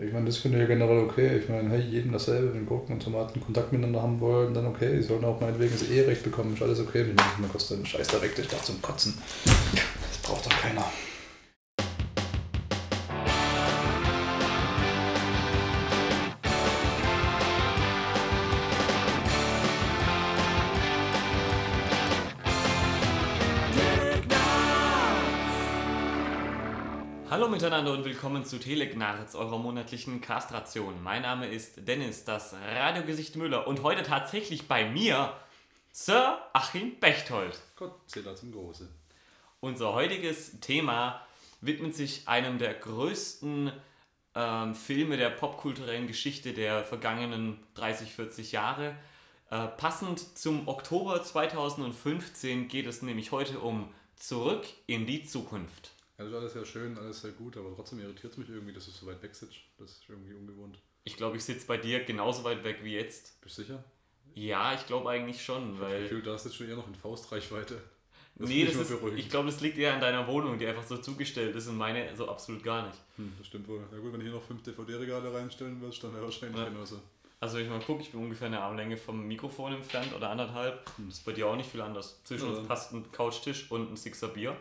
Ich meine, das finde ich ja generell okay. Ich meine, hey, jedem dasselbe, wenn Gurken und Tomaten Kontakt miteinander haben wollen, dann okay. Die sollten auch meinetwegen das Eherecht bekommen, ist alles okay. Ich meine, kostet ein Scheiß direkt, ich da zum Kotzen. Das braucht doch keiner. Miteinander und willkommen zu Telegnarz, eurer monatlichen Kastration. Mein Name ist Dennis, das Radiogesicht Müller und heute tatsächlich bei mir Sir Achim Bechtold. Gott, Zähler zum Große. Unser heutiges Thema widmet sich einem der größten ähm, Filme der popkulturellen Geschichte der vergangenen 30, 40 Jahre. Äh, passend zum Oktober 2015 geht es nämlich heute um Zurück in die Zukunft. Ja, das ist alles sehr schön, alles sehr gut, aber trotzdem irritiert es mich irgendwie, dass du so weit weg sitzt. Das ist irgendwie ungewohnt. Ich glaube, ich sitze bei dir genauso weit weg wie jetzt. Bist du sicher? Ja, ich glaube eigentlich schon, Ich weil. fühle, da ist jetzt schon eher noch in Faustreichweite. Das nee, das ist, beruhigend. ich glaube, das liegt eher an deiner Wohnung, die einfach so zugestellt ist und meine so absolut gar nicht. Hm, das stimmt wohl. Na gut, wenn du hier noch fünf DVD-Regale reinstellen willst, dann wäre wahrscheinlich Ja. genauso. Also wenn ich mal gucke, ich bin ungefähr eine Armlänge vom Mikrofon entfernt oder anderthalb. Hm. Das ist bei dir auch nicht viel anders. Zwischen Ja, uns passt ein Couchtisch und ein Sixer Bier.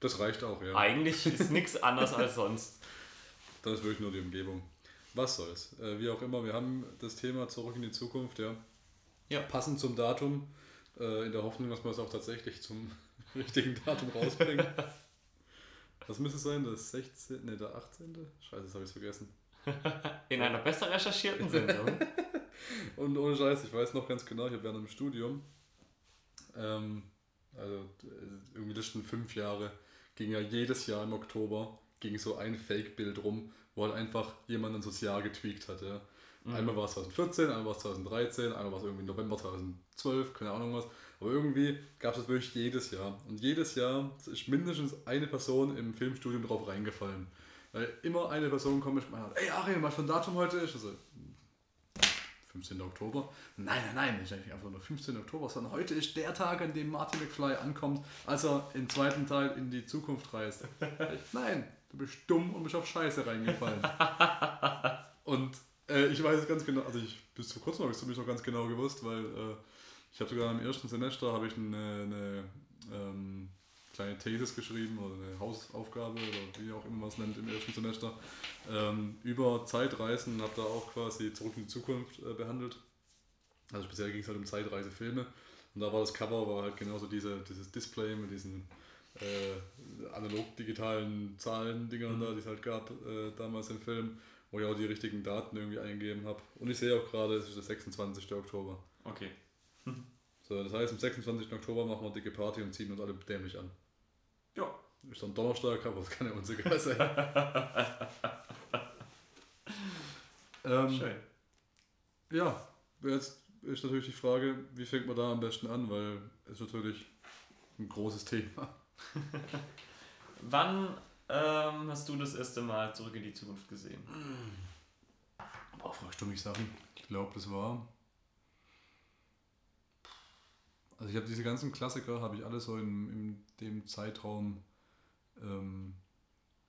Das reicht auch, ja. Eigentlich ist nichts anders als sonst. Das ist wirklich nur die Umgebung. Was soll's. Äh, wie auch immer, wir haben das Thema zurück in die Zukunft, ja. Ja. Passend zum Datum, äh, in der Hoffnung, dass wir es auch tatsächlich zum richtigen Datum rausbringen. Was müsste es sein? Das 16. Ne, der 18. Scheiße, das habe ich vergessen. In einer besser recherchierten Sendung. Und ohne Scheiß, ich weiß noch ganz genau, ich habe während dem Studium, ähm, also äh, irgendwie die letzten fünf Jahre, ging ja jedes Jahr im Oktober, ging so ein Fake-Bild rum, wo halt einfach jemand ein Sozial getweakt hat. Ja. Einmal war es 2014, einmal war es 2013, einmal war es irgendwie November 2012, keine Ahnung was. Aber irgendwie gab es das wirklich jedes Jahr. Und jedes Jahr ist mindestens eine Person im Filmstudium drauf reingefallen. Weil immer eine Person kommt und meint, ey Ariel, was für ein Datum heute ist? Also, 15. Oktober. Nein, nein, nein, nicht einfach nur 15. Oktober, sondern heute ist der Tag, an dem Martin McFly ankommt, als er im zweiten Teil in die Zukunft reist. Nein, du bist dumm und bist auf Scheiße reingefallen. und äh, ich weiß es ganz genau, also ich bis vor kurzem habe ich es zumindest noch ganz genau gewusst, weil äh, ich habe sogar im ersten Semester habe ich eine, eine ähm, kleine Thesis geschrieben oder eine Hausaufgabe oder wie auch immer man es nennt im ersten Semester ähm, über Zeitreisen, habe da auch quasi zurück in die Zukunft äh, behandelt. Also speziell ging es halt um Zeitreisefilme und da war das Cover war halt genauso diese, dieses Display mit diesen äh, analog-digitalen Zahlen-Dingern da, die es halt gab äh, damals im Film, wo ich auch die richtigen Daten irgendwie eingegeben habe. Und ich sehe auch gerade, es ist der 26. Oktober. Okay. So, das heißt, am 26. Oktober machen wir eine dicke Party und ziehen uns alle dämlich an. Ja. Ist dann Donnerstag, aber das kann ja uns egal sein. ähm, Schön. ja, jetzt ist natürlich die Frage, wie fängt man da am besten an, weil es ist natürlich ein großes Thema. Wann ähm, hast du das erste Mal Zurück in die Zukunft gesehen? Boah, fragst du mich Sachen? Ich glaube, das war. Also ich habe diese ganzen Klassiker, habe ich alle so in, in dem Zeitraum ähm,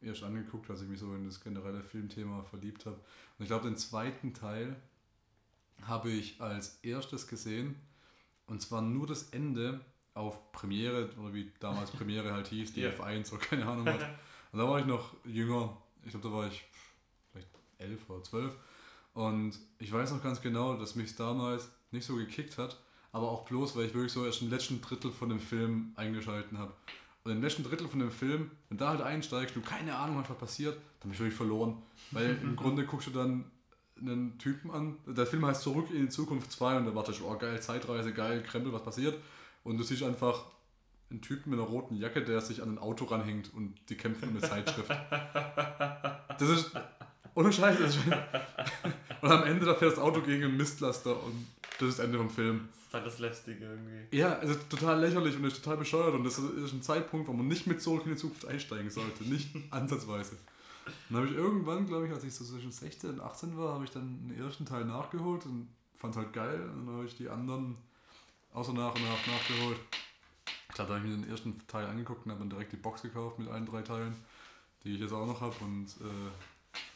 erst angeguckt, als ich mich so in das generelle Filmthema verliebt habe. Und ich glaube, den zweiten Teil habe ich als erstes gesehen. Und zwar nur das Ende auf Premiere, oder wie damals Premiere halt hieß, die Ja. F1 oder keine Ahnung was. Und da war ich noch jünger. Ich glaube, da war ich vielleicht elf oder zwölf. Und ich weiß noch ganz genau, dass mich damals nicht so gekickt hat, aber auch bloß, weil ich wirklich so erst im letzten Drittel von dem Film eingeschalten habe. Und im letzten Drittel von dem Film, wenn da halt einsteigst, du keine Ahnung hast, was passiert, dann bin ich wirklich verloren. Weil im Grunde guckst du dann einen Typen an, der Film heißt Zurück in die Zukunft 2 und da wartest du, oh geil, Zeitreise, geil, Krempel, was passiert? Und du siehst einfach einen Typen mit einer roten Jacke, der sich an ein Auto ranhängt und die kämpfen mit Zeitschrift. Das ist, ohne Scheiß, das ist, und am Ende da fährt das Auto gegen einen Mistlaster und das ist das Ende vom Film. Das ist halt das Lästige irgendwie. Ja, also total lächerlich und ist total bescheuert und das ist ein Zeitpunkt, wo man nicht mit Zurück in die Zukunft einsteigen sollte, nicht ansatzweise. Dann habe ich irgendwann, glaube ich, als ich so zwischen 16 und 18 war, habe ich dann den ersten Teil nachgeholt und fand es halt geil und dann habe ich die anderen außer nach und nach nachgeholt. Ich glaube, da habe ich mir den ersten Teil angeguckt und habe dann direkt die Box gekauft mit allen drei Teilen, die ich jetzt auch noch habe und äh,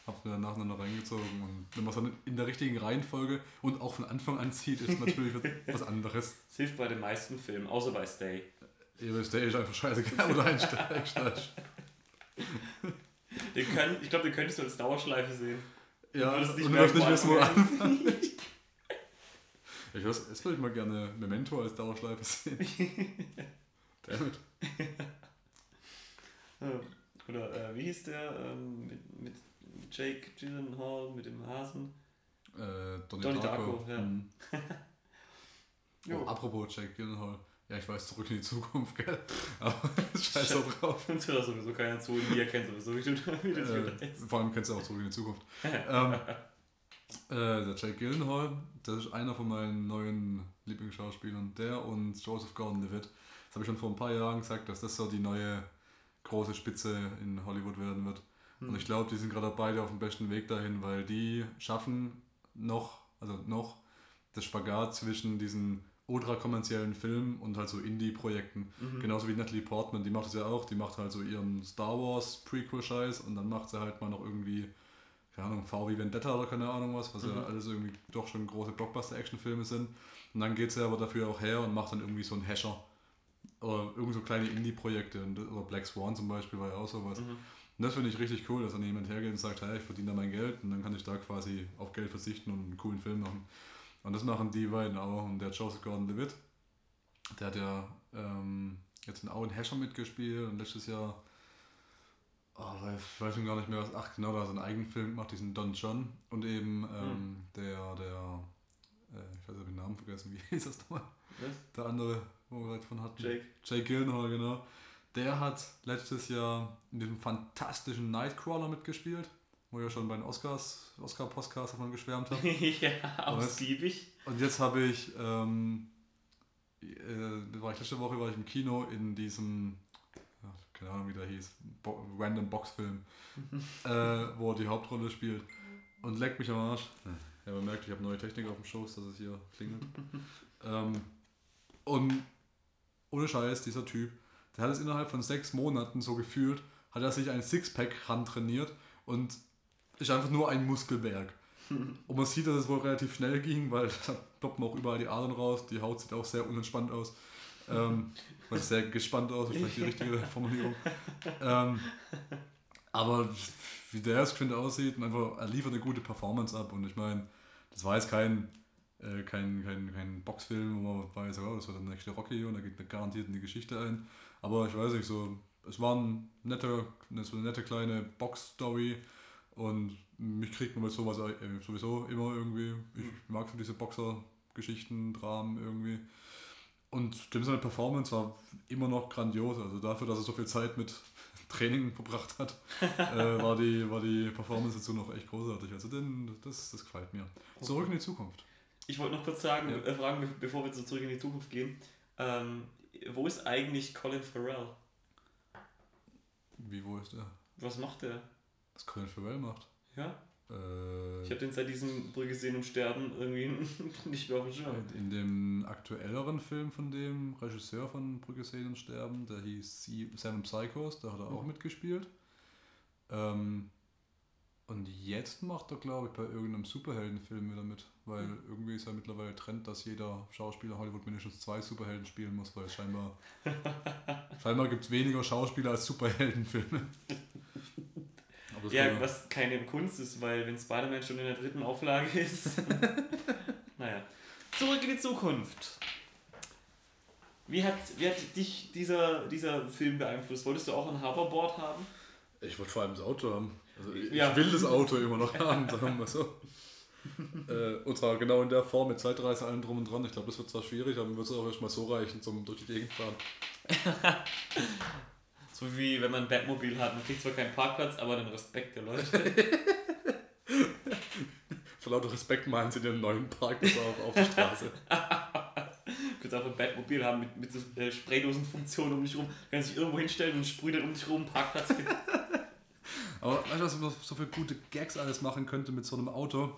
Hab's mir dann nacheinander reingezogen und wenn man es dann in der richtigen Reihenfolge und auch von Anfang an zieht, ist natürlich was anderes. Das hilft bei den meisten Filmen, außer bei Stay. Ja, Stay ist einfach scheißegal, oder einsteigst. Den können, ich glaube, den könntest du als Dauerschleife sehen. Ja, Du und würdest du nicht mehr wirst nicht wissen, wo anfangen. Ich würde jetzt würde ich mal gerne Memento als Dauerschleife sehen. Damit. Oder äh, wie hieß der ähm, mit, mit Jake Gyllenhaal, mit dem Hasen? Äh, Donnie, Donnie Darko. Darko, ja. Mhm. Oh, apropos Jake Gyllenhaal. Ja, ich weiß, zurück in die Zukunft, gell? Aber scheiß doch drauf. Uns hört sowieso keiner zu und wir kennen sowieso, wie du, wie du das wieder Äh, vor allem kennst du auch zurück in die Zukunft. ähm, äh, der Jake Gyllenhaal, das ist einer von meinen neuen Lieblingsschauspielern. Der und Joseph Gordon-Levitt. Das habe ich schon vor ein paar Jahren gesagt, dass das so die neue große Spitze in Hollywood werden wird. Hm. Und ich glaube, die sind gerade beide auf dem besten Weg dahin, weil die schaffen noch, also noch, das Spagat zwischen diesen ultra-kommerziellen Filmen und halt so Indie-Projekten. Mhm. Genauso wie Natalie Portman, die macht es ja auch, die macht halt so ihren Star Wars Prequel-Scheiß und dann macht sie halt mal noch irgendwie, keine Ahnung, V wie Vendetta oder keine Ahnung was, was ja Mhm. alles irgendwie doch schon große Blockbuster-Action-Filme sind. Und dann geht sie aber dafür auch her und macht dann irgendwie so einen Hasher. Oder irgendwie so kleine Indie-Projekte. Oder Black Swan zum Beispiel war ja auch sowas. Mhm. Und das finde ich richtig cool, dass dann jemand hergeht und sagt, hey, ich verdiene da mein Geld und dann kann ich da quasi auf Geld verzichten und einen coolen Film machen. Und das machen die beiden auch. Und der Joseph Gordon-Levitt, der hat ja ähm, jetzt in Owen Hasher mitgespielt und letztes Jahr, oh, weiß, weiß schon gar nicht mehr was, ach genau, da hat er einen eigenen Film gemacht, diesen Don John. Und eben ähm, der, der, äh, ich weiß nicht, den Namen vergessen, wie hieß das nochmal? Was? Der andere, wo wir gerade von hatten. Jake. Jake Gyllenhaal, genau. Der hat letztes Jahr in diesem fantastischen Nightcrawler mitgespielt, wo ich ja schon bei den Oscars, Oscar-Podcast davon geschwärmt habe. ja, ausgiebig. Und jetzt habe ich, ähm, äh, war ich letzte Woche war ich im Kino in diesem, keine Ahnung wie der hieß, Bo Random Box-Film, äh, wo er die Hauptrolle spielt. Und leckt mich am Arsch. Ja, man merkt, ich habe neue Technik auf dem Schoß, dass es hier klingelt. ähm, und ohne Scheiß, dieser Typ, der hat es innerhalb von sechs Monaten so gefühlt, hat er sich ein Sixpack ran trainiert und ist einfach nur ein Muskelberg. Und man sieht, dass es wohl relativ schnell ging, weil da ploppen auch überall die Adern raus. Die Haut sieht auch sehr unentspannt aus. Ähm, also sehr gespannt aus, ist vielleicht die richtige Formulierung. Ähm, aber wie der jetzt geschwind aussieht, und einfach, er liefert eine gute Performance ab. Und ich meine, das war jetzt kein, äh, kein, kein, kein Boxfilm, wo man weiß, oh, das wird der nächste Rocky und er geht garantiert in die Geschichte ein. Aber ich weiß nicht, so, es war ein netter, so eine nette kleine Box-Story. Und mich kriegt man mit sowas äh, sowieso immer irgendwie. Ich mag so diese Boxer-Geschichten, Dramen irgendwie. Und dem seine Performance war immer noch grandios. Also dafür, dass er so viel Zeit mit Training verbracht hat, äh, war, die, war die Performance dazu noch echt großartig. Also den, das, das gefällt mir. Zurück in die Zukunft. Ich wollte noch kurz sagen, Ja. äh, fragen, be- bevor wir so zurück in die Zukunft gehen. Ähm, wo ist eigentlich Colin Farrell? Wie, wo ist der? Was macht der? Was Colin Farrell macht? Ja? Äh, Ich habe den seit diesem Brügge sehen und sterben irgendwie nicht mehr auf dem Schirm. in dem aktuelleren Film von dem Regisseur von Brücke sehen und sterben, der hieß Seven Psychos, da hat er auch Mhm. mitgespielt. Ähm, und jetzt macht er, glaube ich, bei irgendeinem Superheldenfilm wieder mit, weil Mhm. irgendwie ist ja mittlerweile Trend, dass jeder Schauspieler Hollywood mindestens zwei Superhelden spielen muss, weil scheinbar, scheinbar gibt es weniger Schauspieler als Superheldenfilme. Ja, kann- was keine Kunst ist, weil wenn Spider-Man schon in der dritten Auflage ist. naja. Zurück in die Zukunft. Wie hat, wie hat dich dieser, dieser Film beeinflusst? Wolltest du auch ein Hoverboard haben? Ich wollte vor allem das Auto haben. Also ich Ja. will das Auto immer noch haben, sagen wir so. äh, und zwar genau in der Form mit Zeitreise, allem drum und dran. Ich glaube, das wird zwar schwierig, aber wird es auch erstmal so reichen zum durch die Gegend fahren. So wie wenn man ein Batmobil hat. Man kriegt zwar keinen Parkplatz, aber den Respekt der Leute. Vor lauter Respekt malen sie den neuen Parkplatz auf, auf die Straße. Du kannst einfach ein Batmobil haben mit, mit so äh, Spraydosenfunktion um dich rum. Du kannst dich irgendwo hinstellen und sprüht dann um dich rum Parkplatz. Aber weißt du, was man so viele gute Gags alles machen könnte mit so einem Auto?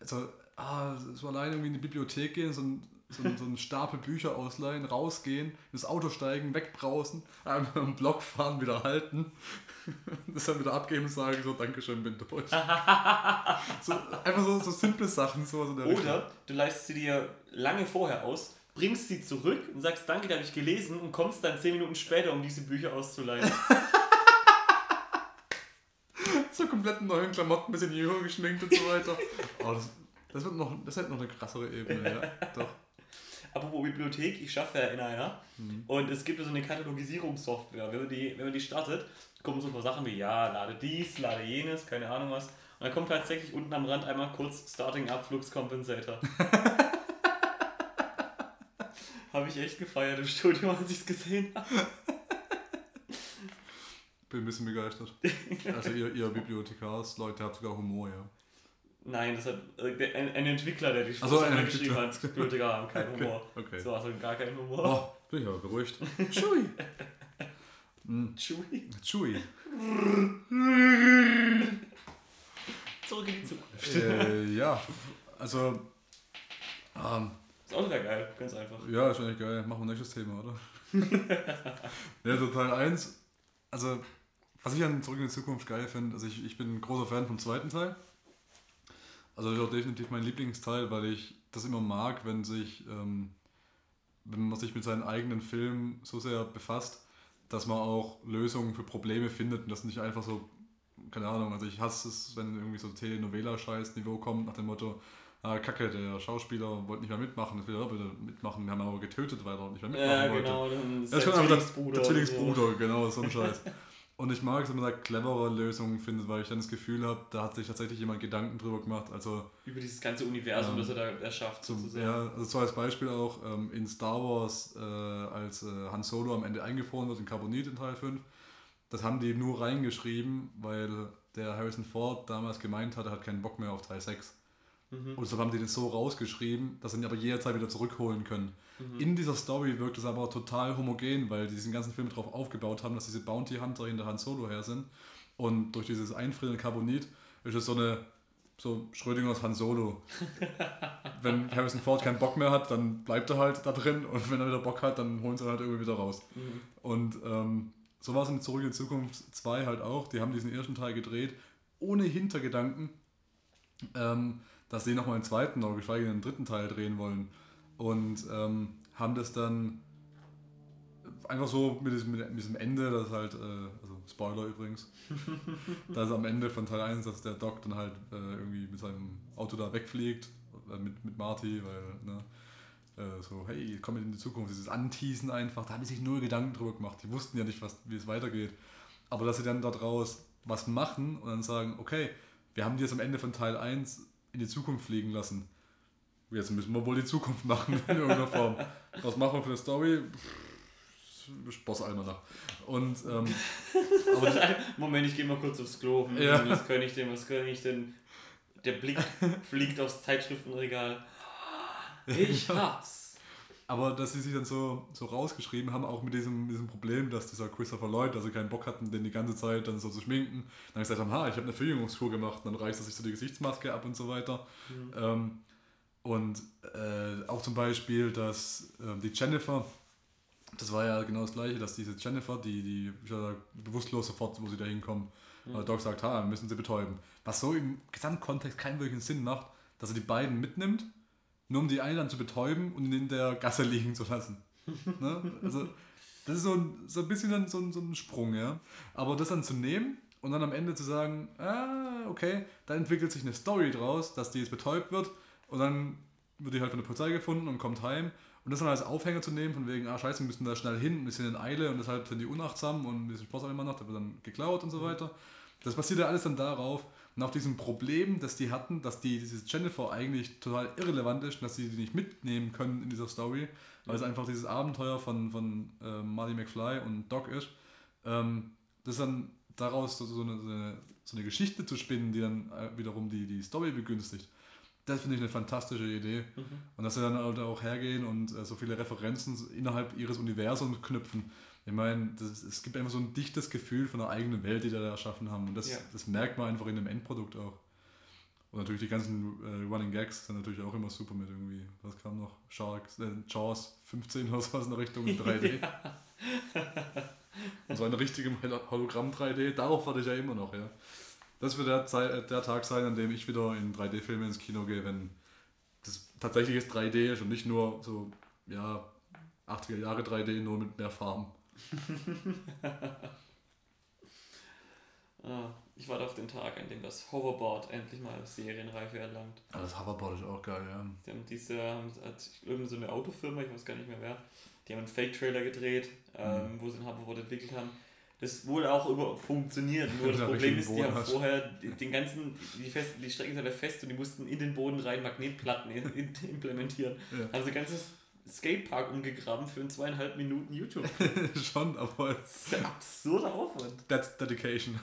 Also, ah, so alleine irgendwie in die Bibliothek gehen, so ein, so, einen- so einen Stapel Bücher ausleihen, rausgehen, ins Auto steigen, wegbrausen, einmal im Block fahren, wieder halten, das dann wieder abgeben und sagen, so, Dankeschön, bin durch. so, einfach so, so simple Sachen, sowas in der Richtung. Oder du leistest sie dir lange vorher aus, bringst sie zurück und sagst, danke, da habe ich gelesen und kommst dann 10 Minuten später, um diese Bücher auszuleihen. So komplett neuen Klamotten, bisschen jünger geschminkt und so weiter. Oh, das, das wird noch, das hat noch eine krassere Ebene, ja. Doch. Apropos Bibliothek, ich schaffe ja in einer Mhm. und es gibt so eine Katalogisierungssoftware. Wenn man, die, wenn man die startet, kommen so ein paar Sachen wie, ja, lade dies, lade jenes, keine Ahnung was. Und dann kommt tatsächlich unten am Rand einmal kurz Starting Up Flux Compensator. habe ich echt gefeiert im Studium, als ich es gesehen habe. Bin ein bisschen begeistert. Also ihr, ihr Bibliothekars, Leute, habt sogar Humor, ja. Nein, das hat äh, ein, ein Entwickler, der die Ach so, geschrieben hat. Bibliothekar haben keinen Humor. okay. So, also gar keinen Humor. Oh, bin ich aber beruhigt. Chewie. Hm, Chewie. Chewie. Zurück in die Zukunft. Äh, ja, also, ähm, Das Auto wäre geil, ganz einfach. ja, ist eigentlich geil. Machen wir nächstes Thema, oder? ja, so Teil 1. Also, was ich an Zurück in die Zukunft geil finde, also ich, ich bin ein großer Fan vom zweiten Teil. Also das ist auch definitiv mein Lieblingsteil, weil ich das immer mag, wenn sich, ähm, wenn man sich mit seinen eigenen Filmen so sehr befasst, dass man auch Lösungen für Probleme findet und das nicht einfach so, keine Ahnung, also ich hasse es, wenn irgendwie so Telenovela-Scheiß-Niveau kommt, nach dem Motto, ah, kacke, der Schauspieler wollte nicht mehr mitmachen, das will er bitte mitmachen, wir haben aber getötet, weil er nicht mehr mitmachen Ja, wollte. genau. Dann ist Das ist der schon einfach der, Zwillingsbruder der Zwillingsbruder, genau, so ein Scheiß. Und ich mag es, wenn man da clevere Lösungen findet, weil ich dann das Gefühl habe, da hat sich tatsächlich jemand Gedanken drüber gemacht. Also, So. Über dieses ganze Universum, Ähm, das er da erschafft, zum, sozusagen. ja, also so als Beispiel auch ähm, in Star Wars, äh, als äh, Han Solo am Ende eingefroren wird in Carbonit in Teil 5, das haben die nur reingeschrieben, weil der Harrison Ford damals gemeint hat, er hat keinen Bock mehr auf Teil 6. Mhm. Und deshalb haben die das so rausgeschrieben, dass sie ihn aber jederzeit wieder zurückholen können. Mhm. In dieser Story wirkt es aber total homogen, weil die diesen ganzen Film darauf aufgebaut haben, dass diese Bounty Hunter hinter Han Solo her sind. Und durch dieses Einfrieren in Carbonit ist es so eine so Schrödingers Han Solo. wenn Harrison Ford keinen Bock mehr hat, dann bleibt er halt da drin und wenn er wieder Bock hat, dann holen sie ihn halt irgendwie wieder raus. Mhm. Und ähm, so war es in Zurück in Zukunft 2 halt auch. Die haben diesen ersten Teil gedreht, ohne Hintergedanken, ähm, dass sie nochmal einen zweiten oder geschweige denn einen dritten Teil drehen wollen. Und ähm, haben das dann einfach so mit diesem, mit diesem Ende, das halt, äh, also Spoiler übrigens, dass am Ende von Teil 1, dass der Doc dann halt äh, irgendwie mit seinem Auto da wegfliegt, äh, mit, mit Marty, weil, ne, äh, so, hey, komm mit in die Zukunft, dieses Anteasen einfach, da haben die sich null Gedanken drüber gemacht. Die wussten ja nicht, was, wie es weitergeht. Aber dass sie dann daraus was machen und dann sagen, okay, wir haben die jetzt am Ende von Teil 1 in die Zukunft fliegen lassen. Jetzt müssen wir wohl die Zukunft machen in irgendeiner Form. Was machen wir für eine Story? Boss Almanach. Und ähm, Moment, ich gehe mal kurz aufs Klo. Ja. Was kann ich denn? Was kann ich denn? Der Blick fliegt aufs Zeitschriftenregal. Ich hab's. Aber dass sie sich dann so, so rausgeschrieben haben, auch mit diesem, diesem Problem, dass dieser Christopher Lloyd, also keinen Bock hatten, den die ganze Zeit dann so zu schminken, dann gesagt haben, ha, ich habe eine Verjüngungskur gemacht, dann reißt er sich so die Gesichtsmaske ab und so weiter. Ähm, und äh, auch zum Beispiel, dass ähm, die Jennifer, das war ja genau das gleiche, dass diese Jennifer, die, die ja bewusstlos sofort, wo sie da hinkommen, weil der Doc sagt, ha, müssen sie betäuben. Was so im Gesamtkontext keinen wirklichen Sinn macht, dass er die beiden mitnimmt, nur um die eine dann zu betäuben und ihn in der Gasse liegen zu lassen. ne? Also, das ist so ein, so ein bisschen dann so ein, so ein Sprung, ja. Aber das dann zu nehmen und dann am Ende zu sagen, ah, okay, da entwickelt sich eine Story draus, dass die jetzt betäubt wird und dann wird die halt von der Polizei gefunden und kommt heim. Und das dann als Aufhänger zu nehmen, von wegen, ah scheiße, wir müssen da schnell hin, ein bisschen in Eile und deshalb sind die unachtsam und ein bisschen Spaß immer noch, da wird dann geklaut und so weiter. Das basiert ja alles dann darauf und auf diesem Problem, das die hatten, dass die, dieses Jennifer eigentlich total irrelevant ist und dass sie die nicht mitnehmen können in dieser Story, weil es einfach dieses Abenteuer von, von äh, Marty McFly und Doc ist. Ähm, das dann daraus so, so, eine, so, eine, so eine Geschichte zu spinnen, die dann äh, wiederum die, die Story begünstigt. Das finde ich eine fantastische Idee. Und dass sie dann halt auch hergehen und äh, so viele Referenzen innerhalb ihres Universums knüpfen. Ich meine, das, es gibt einfach so ein dichtes Gefühl von der eigenen Welt, die die da erschaffen haben. Und das, Ja. das merkt man einfach in dem Endprodukt auch. Und natürlich die ganzen äh, Running Gags sind natürlich auch immer super mit irgendwie. Was kam noch? Sharks, äh, Jaws 15 oder sowas in der Richtung in 3D. Und so eine richtige Hologramm 3D, darauf warte ich ja immer noch, ja. Das wird der, Zeit, äh, der Tag sein, an dem ich wieder in 3D-Filme ins Kino gehe, wenn das tatsächliches 3D ist und nicht nur so, ja, 80er Jahre 3D, nur mit mehr Farben. ah, ich warte auf den Tag, an dem das Hoverboard endlich mal Serienreife erlangt. Ah, das Hoverboard ist auch geil, ja. Die haben diese, haben, irgendeine so eine Autofirma, ich weiß gar nicht mehr wer, die haben einen Fake-Trailer gedreht, ähm, mhm. wo sie ein Hoverboard entwickelt haben. Das wohl auch über funktioniert. Nur das Problem ist, die haben hast. vorher den ganzen, die, fest, die Strecken sind ja fest und die mussten in den Boden rein Magnetplatten implementieren. Ja. Haben sie ein ganzes Skatepark umgegraben für einen zweieinhalb Minuten YouTube. Schon, aber. Das ist ein absurder Aufwand. That's dedication.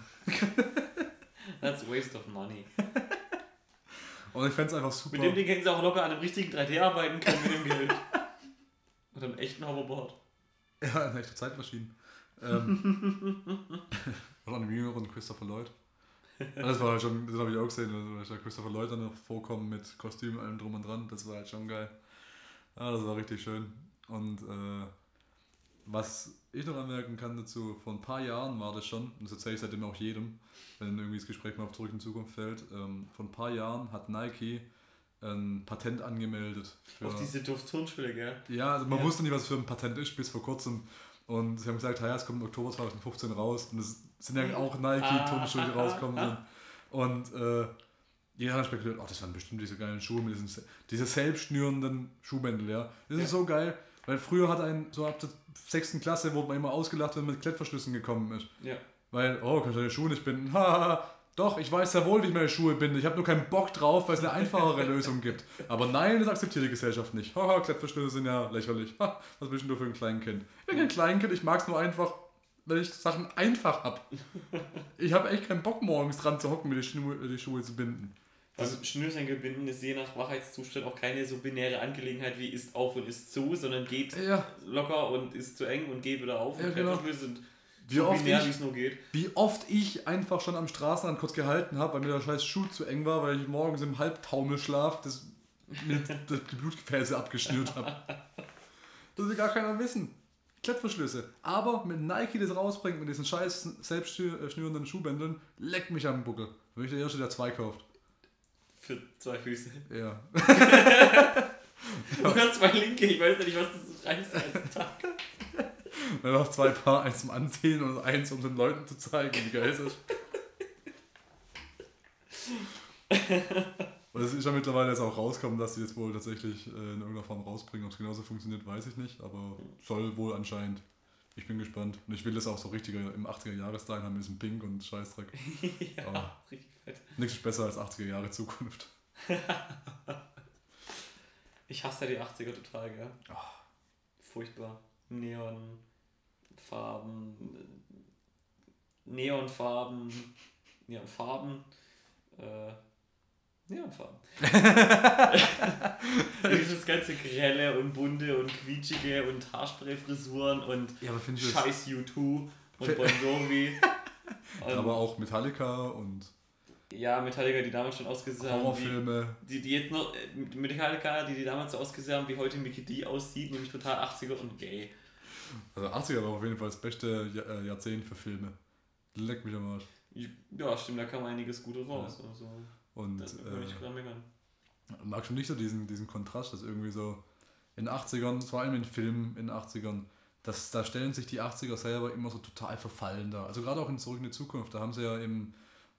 That's waste of money. Und ich fände es einfach super. Mit dem Ding hätten sie auch locker an einem richtigen 3D arbeiten können mit dem Geld. Mit einem echten Hoverboard. Ja, eine echte Zeitmaschine. Ähm, oder einem jüngeren Christopher Lloyd. Das war halt schon, das habe ich auch gesehen, also Christopher Lloyd dann noch vorkommen mit Kostüm, allem drum und dran. Das war halt schon geil. Ja, das war richtig schön. Und äh, was ich noch anmerken kann dazu, vor ein paar Jahren war das schon, und das erzähle ich seitdem auch jedem, wenn irgendwie das Gespräch mal auf Zurück in Zukunft fällt, ähm, vor ein paar Jahren hat Nike ein Patent angemeldet. Für, auf diese Duftturnschuhe, gell? Ja, also man ja. wusste nicht, was für ein Patent ist, bis vor kurzem. Und sie haben gesagt, ja, es kommt im Oktober 2015 raus. Und es sind ja auch Nike-Turnschuhe, die rauskommen. Ah, und äh, jeder hat spekuliert, oh, das waren bestimmt diese geilen Schuhe mit diesen diese selbstschnürenden Schuhbändel, ja. Das ja. ist so geil, weil früher hat ein, so ab der sechsten Klasse, wurde man immer ausgelacht, wenn man mit Klettverschlüssen gekommen ist. Ja. Weil, oh, kannst du deine Schuhe nicht binden? Haha, doch, ich weiß sehr wohl, wie ich meine Schuhe binde. Ich habe nur keinen Bock drauf, weil es eine einfachere Lösung gibt. Aber nein, das akzeptiert die Gesellschaft nicht. Haha, Klettverschlüsse sind ja lächerlich. Ha, was bist du für ein Kleinkind? Ich bin kein Kleinkind, ich mag es nur einfach, weil ich Sachen einfach habe. Ich habe echt keinen Bock, morgens dran zu hocken, mir die, Schuhe, die Schuhe zu binden. Also Schnürsenkel binden ist je nach Wachheitszustand auch keine so binäre Angelegenheit wie ist auf und ist zu, sondern geht ja. locker und ist zu eng und geht wieder auf. Ja, und genau. sind wie so oft binär, wie es nur geht. Wie oft ich einfach schon am Straßenrand kurz gehalten habe, weil mir der scheiß Schuh zu eng war, weil ich morgens im Halbtaumelschlaf das, mit, das, die Blutgefäße abgeschnürt habe. Das will gar keiner wissen. Klettverschlüsse. Aber mit Nike das rausbringt, mit diesen scheiß selbstschnürenden Schuhbändeln, leckt mich am Buckel. Wenn ich der Erste, der zwei kauft. Für zwei Füße. Ja. Oder zwei linke, ich weiß ja nicht, was das reicht als Tag. Dann noch zwei Paar, eins zum Anziehen und eins, um den Leuten zu zeigen, wie geil es ist. Und es ist ja mittlerweile jetzt auch rausgekommen, dass sie jetzt wohl tatsächlich äh, in irgendeiner Form rausbringen. Ob es genauso funktioniert, weiß ich nicht, aber soll wohl anscheinend. Ich bin gespannt. Und ich will das auch so richtiger im 80er-Jahres-Style haben mit diesem Pink und Scheißdreck. ja, aber richtig fett. Nichts ist besser als 80er-Jahre Zukunft. ich hasse ja die 80er total, gell? Oh. Furchtbar. Neonfarben. Neonfarben. Neonfarben. Äh, Neonfarben. Dieses ganze grelle und bunte und quietschige und Haarspray-Frisuren und ja, scheiß U2 und Bon Jovi. aber auch Metallica und. Ja, Metallica, die damals schon ausgesehen haben. Horrorfilme. Die, die jetzt noch. Äh, Metallica, die, die damals so ausgesehen haben, wie heute Mickey D aussieht, nämlich total 80er und gay. Also 80er war auf jeden Fall das beste äh, Jahrzehnt für Filme. Leck mich am Arsch. Ja, stimmt, da kam einiges Gutes raus. Ja. Also. Und das äh, ich mag schon nicht so diesen, diesen Kontrast, dass irgendwie so in den 80ern, vor allem in Filmen in den 80ern, dass, da stellen sich die 80er selber immer so total verfallen da. Also gerade auch in Zurück in die Zukunft, da haben sie ja im,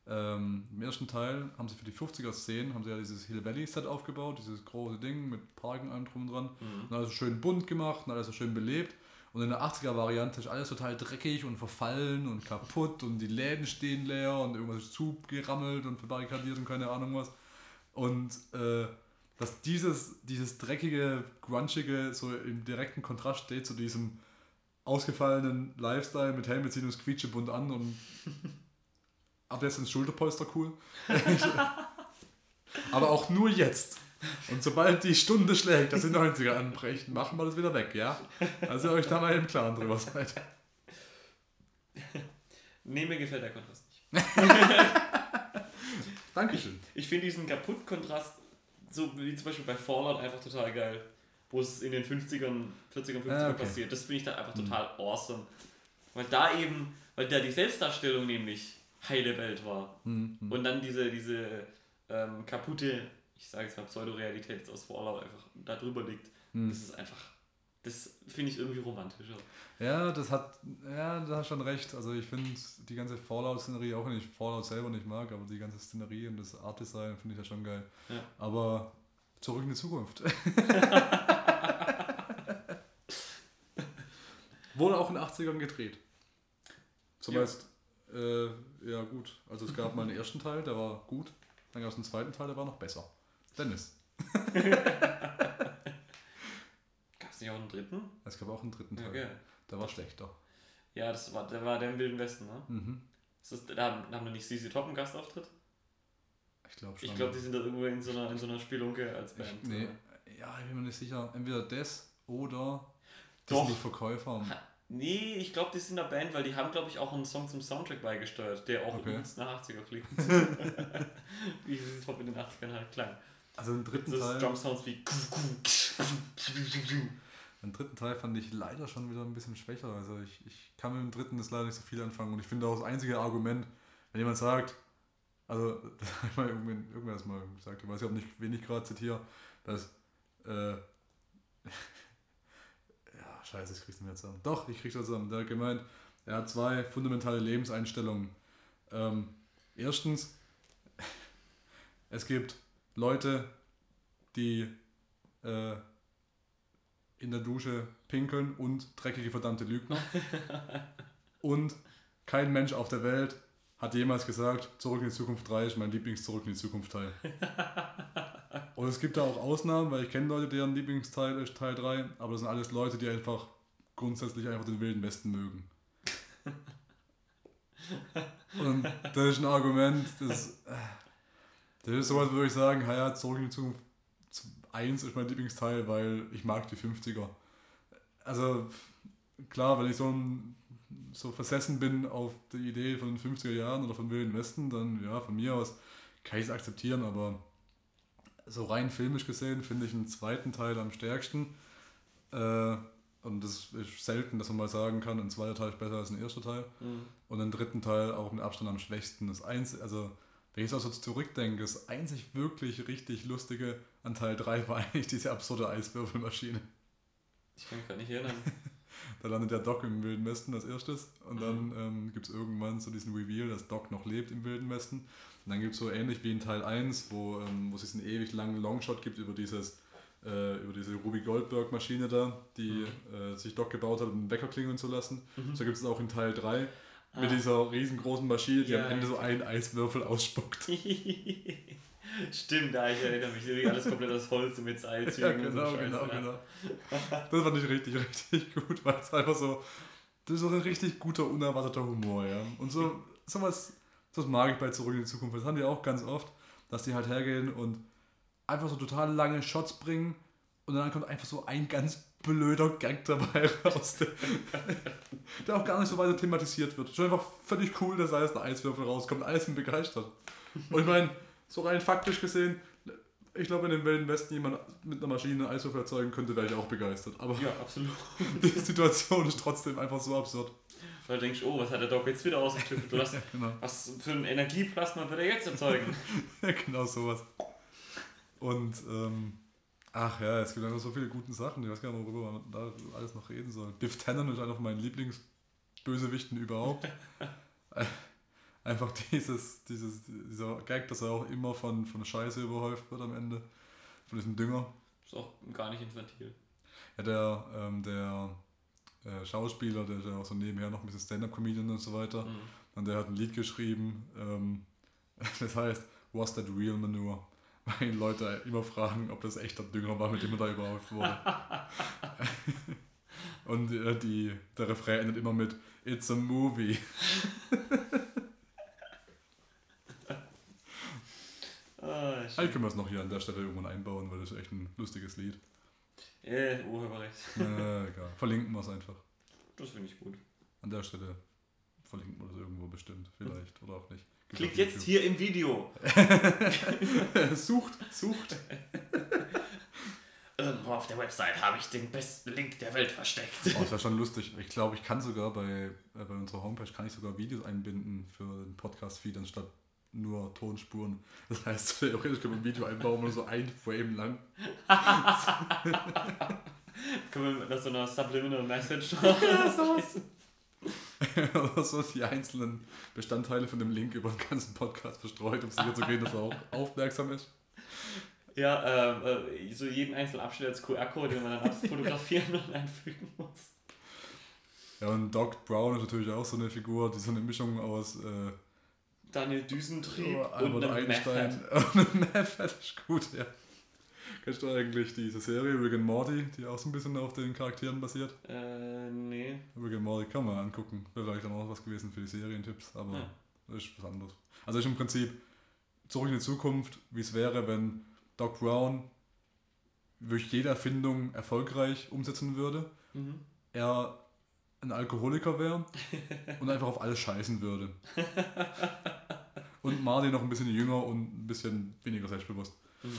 ähm, im ersten Teil, haben sie für die 50er-Szenen, haben sie ja dieses Hill Valley-Set aufgebaut, dieses große Ding mit Parken allem drum und dran. Mhm. Und alles schön bunt gemacht und alles so schön belebt. Und in der 80er-Variante ist alles total dreckig und verfallen und kaputt und die Läden stehen leer und irgendwas ist zugerammelt und verbarrikadiert und keine Ahnung was. Und äh, dass dieses, dieses dreckige, grunchige so im direkten Kontrast steht zu diesem ausgefallenen Lifestyle mit Helm, ziehen uns quietschebunt an und ab jetzt ins Schulterpolster cool. Aber auch nur jetzt. Und sobald die Stunde schlägt, dass die 90er anbrechen, machen wir das wieder weg, ja? Also ihr euch da mal im Klaren drüber seid. Nee, mir gefällt der Kontrast nicht. Dankeschön. Ich finde diesen Kaputt-Kontrast, so wie zum Beispiel bei Fallout, einfach total geil. Wo es in den 50ern, 40ern, 50ern Ah, okay. passiert. Das finde ich dann einfach Mhm. total awesome. Weil da eben, weil da die Selbstdarstellung nämlich heile Welt war. Hm, hm. Und dann diese, diese ähm, kaputte, ich sage jetzt mal Pseudorealität jetzt aus Fallout einfach da drüber liegt. Hm. Das ist einfach, das finde ich irgendwie romantischer. Ja, das hat, ja, da hast schon recht. Also ich finde die ganze Fallout-Szenerie, auch wenn ich Fallout selber nicht mag, aber die ganze Szenerie und das Art-Design finde ich ja schon geil. Ja. Aber zurück in die Zukunft. Wurde auch in den 80ern gedreht. Zumeist, äh, ja gut, also es gab mal einen ersten Teil, der war gut. Dann gab es einen zweiten Teil, der war noch besser. Dennis. Gab es nicht auch einen dritten? Es gab auch einen dritten Teil. Okay. Der war schlechter. Ja, das war, der war der im Wilden Westen, ne? Mhm. Ist das, da haben, da haben wir nicht CC Top einen Gastauftritt? Ich glaube schon. Ich glaube, die sind da irgendwo in so einer, in so einer Spielunke als Band. Ich, nee, ja, ich bin mir nicht sicher. Entweder das oder Doch. das die Verkäufer. Ha- Nee, ich glaube, die sind eine Band, weil die haben, glaube ich, auch einen Song zum Soundtrack beigesteuert, der auch Okay. übelst nach 80er klingt. Wie CC Top in den 80ern halt klang. Also den dritten Das Teil. Drum Sounds wie. Den dritten Teil fand ich leider schon wieder ein bisschen schwächer. Also ich, ich kann mit dem dritten das leider nicht so viel anfangen. Und ich finde auch das einzige Argument, wenn jemand sagt, also das habe ich mal irgendwann, irgendwann das mal gesagt, ich weiß nicht, ob nicht, wen ich gerade zitiere, dass äh, ja, scheiße, ich krieg's nicht mehr zusammen. Doch, ich krieg's zusammen. Der hat gemeint, er hat zwei fundamentale Lebenseinstellungen. Ähm, erstens, es gibt Leute, die äh, in der Dusche pinkeln und dreckige verdammte Lügner. und kein Mensch auf der Welt hat jemals gesagt, Zurück in die Zukunft 3 ist mein Lieblings-Zurück in die Zukunft Teil. und es gibt da auch Ausnahmen, weil ich kenne Leute, deren Lieblingsteil ist Teil 3, aber das sind alles Leute, die einfach grundsätzlich einfach den Wilden Westen mögen. und das ist ein Argument, das, äh, das ist sowas, würde ich sagen, ja, Zurück in die Zukunft 1 ist mein Lieblingsteil, weil ich mag die 50er. Also klar, wenn ich so, so versessen bin auf die Idee von den 50er Jahren oder vom Wilden Westen, dann ja, von mir aus kann ich es akzeptieren, aber so rein filmisch gesehen finde ich den zweiten Teil am stärksten. Äh, und das ist selten, dass man mal sagen kann, ein zweiter Teil ist besser als ein erster Teil. Mhm. Und den dritten Teil auch mit Abstand am schwächsten. Das eins, also wenn ich so zurückdenke, das einzig wirklich richtig lustige an Teil 3 war eigentlich diese absurde Eiswürfelmaschine. Ich kann mich gerade nicht erinnern. Da landet der Doc im Wilden Westen als erstes und dann Mhm. ähm, gibt es irgendwann so diesen Reveal, dass Doc noch lebt im Wilden Westen. Und dann gibt es so ähnlich wie in Teil 1, wo, ähm, wo es diesen ewig langen Longshot gibt über dieses äh, über diese Ruby Goldberg Maschine da, die äh, sich Doc gebaut hat, um den Wecker klingeln zu lassen. Mhm. So gibt es auch in Teil 3 Ah. mit dieser riesengroßen Maschine, die Ja, am Ende so einen Eiswürfel ausspuckt. Stimmt, da ich erinnere mich, alles komplett aus Holz und mit Seilzügen Ja, genau, und so genau, Scheiße, ja. genau. Das fand ich richtig, richtig gut, weil es einfach so, das ist so ein richtig guter, unerwarteter Humor, ja. Und so, sowas, das mag ich bei Zurück in die Zukunft. Das haben die auch ganz oft, dass die halt hergehen und einfach so total lange Shots bringen und dann kommt einfach so ein ganz blöder Gag dabei raus, der, der auch gar nicht so weiter thematisiert wird. Schon einfach völlig cool, dass da jetzt ein Eiswürfel rauskommt, alles sind begeistert. Und ich meine, so rein faktisch gesehen, ich glaube, wenn im Wilden Westen jemand mit einer Maschine einen Eiswürfel erzeugen könnte, wäre ich auch begeistert. Aber Ja, absolut. die Situation ist trotzdem einfach so absurd. Weil du denkst, oh, was hat der Doc jetzt wieder ausgetüftelt? Hast, Genau, was für ein Energieplasma wird er jetzt erzeugen? ja, genau sowas. Und, ähm, ach ja, es gibt einfach so viele gute Sachen. Ich weiß gar nicht, worüber man da alles noch reden soll. Biff Tannen ist einer von meinen Lieblingsbösewichten überhaupt. Einfach dieses, dieses, dieser Gag, dass er auch immer von, von Scheiße überhäuft wird am Ende. Von diesem Dünger. Ist auch gar nicht infantil. Ja, der, ähm, der äh, Schauspieler, der ist ja auch so nebenher noch ein bisschen Stand-Up-Comedian und so weiter. Mhm. Und der hat ein Lied geschrieben, ähm, das heißt, Was that real manure? Weil ihn Leute immer fragen, ob das echter Dünger war, mit dem er da überhaupt wurde. Und äh, die, der Refrain endet immer mit It's a movie. Ah, Eigentlich schön. können wir es noch hier an der Stelle irgendwann einbauen, weil das ist echt ein lustiges Lied. Äh, Urheberrecht. Äh, egal. Verlinken wir es einfach. Das finde ich gut. An der Stelle verlinken wir das irgendwo bestimmt. Vielleicht oder auch nicht. Klickt jetzt hier im Video. sucht, sucht. Irgendwo auf der Website habe ich den besten Link der Welt versteckt. Oh, das wäre schon lustig. Ich glaube, ich kann sogar bei, äh, bei unserer Homepage kann ich sogar Videos einbinden für den Podcast-Feed anstatt nur Tonspuren. Das heißt, theoretisch kann man ein Video einbauen, nur so ein Frame lang. Können wir das so eine Subliminal Message Oder so die einzelnen Bestandteile von dem Link über den ganzen Podcast verstreut, um sicher zu gehen, dass er auch aufmerksam ist. Ja, ähm, äh, so jeden einzelnen Abschnitt als QR-Code, den man dann fotografieren und einfügen muss. Ja, und Doc Brown ist natürlich auch so eine Figur, die so eine Mischung aus äh, Daniel Düsentrieb oh, und einem Einstein. Und Meth ist gut, ja. Kennst du eigentlich diese Serie Rick and Morty, die auch so ein bisschen auf den Charakteren basiert? Äh, nee. Rick and Morty kann man angucken. Wäre vielleicht dann auch was gewesen für die Serientipps, aber Ja. das ist was anderes. Also ist im Prinzip zurück in die Zukunft, wie es wäre, wenn Doc Brown wirklich jede Erfindung erfolgreich umsetzen würde. Mhm. Er ein Alkoholiker wäre und einfach auf alles scheißen würde. Und Marty noch ein bisschen jünger und ein bisschen weniger selbstbewusst. Mhm.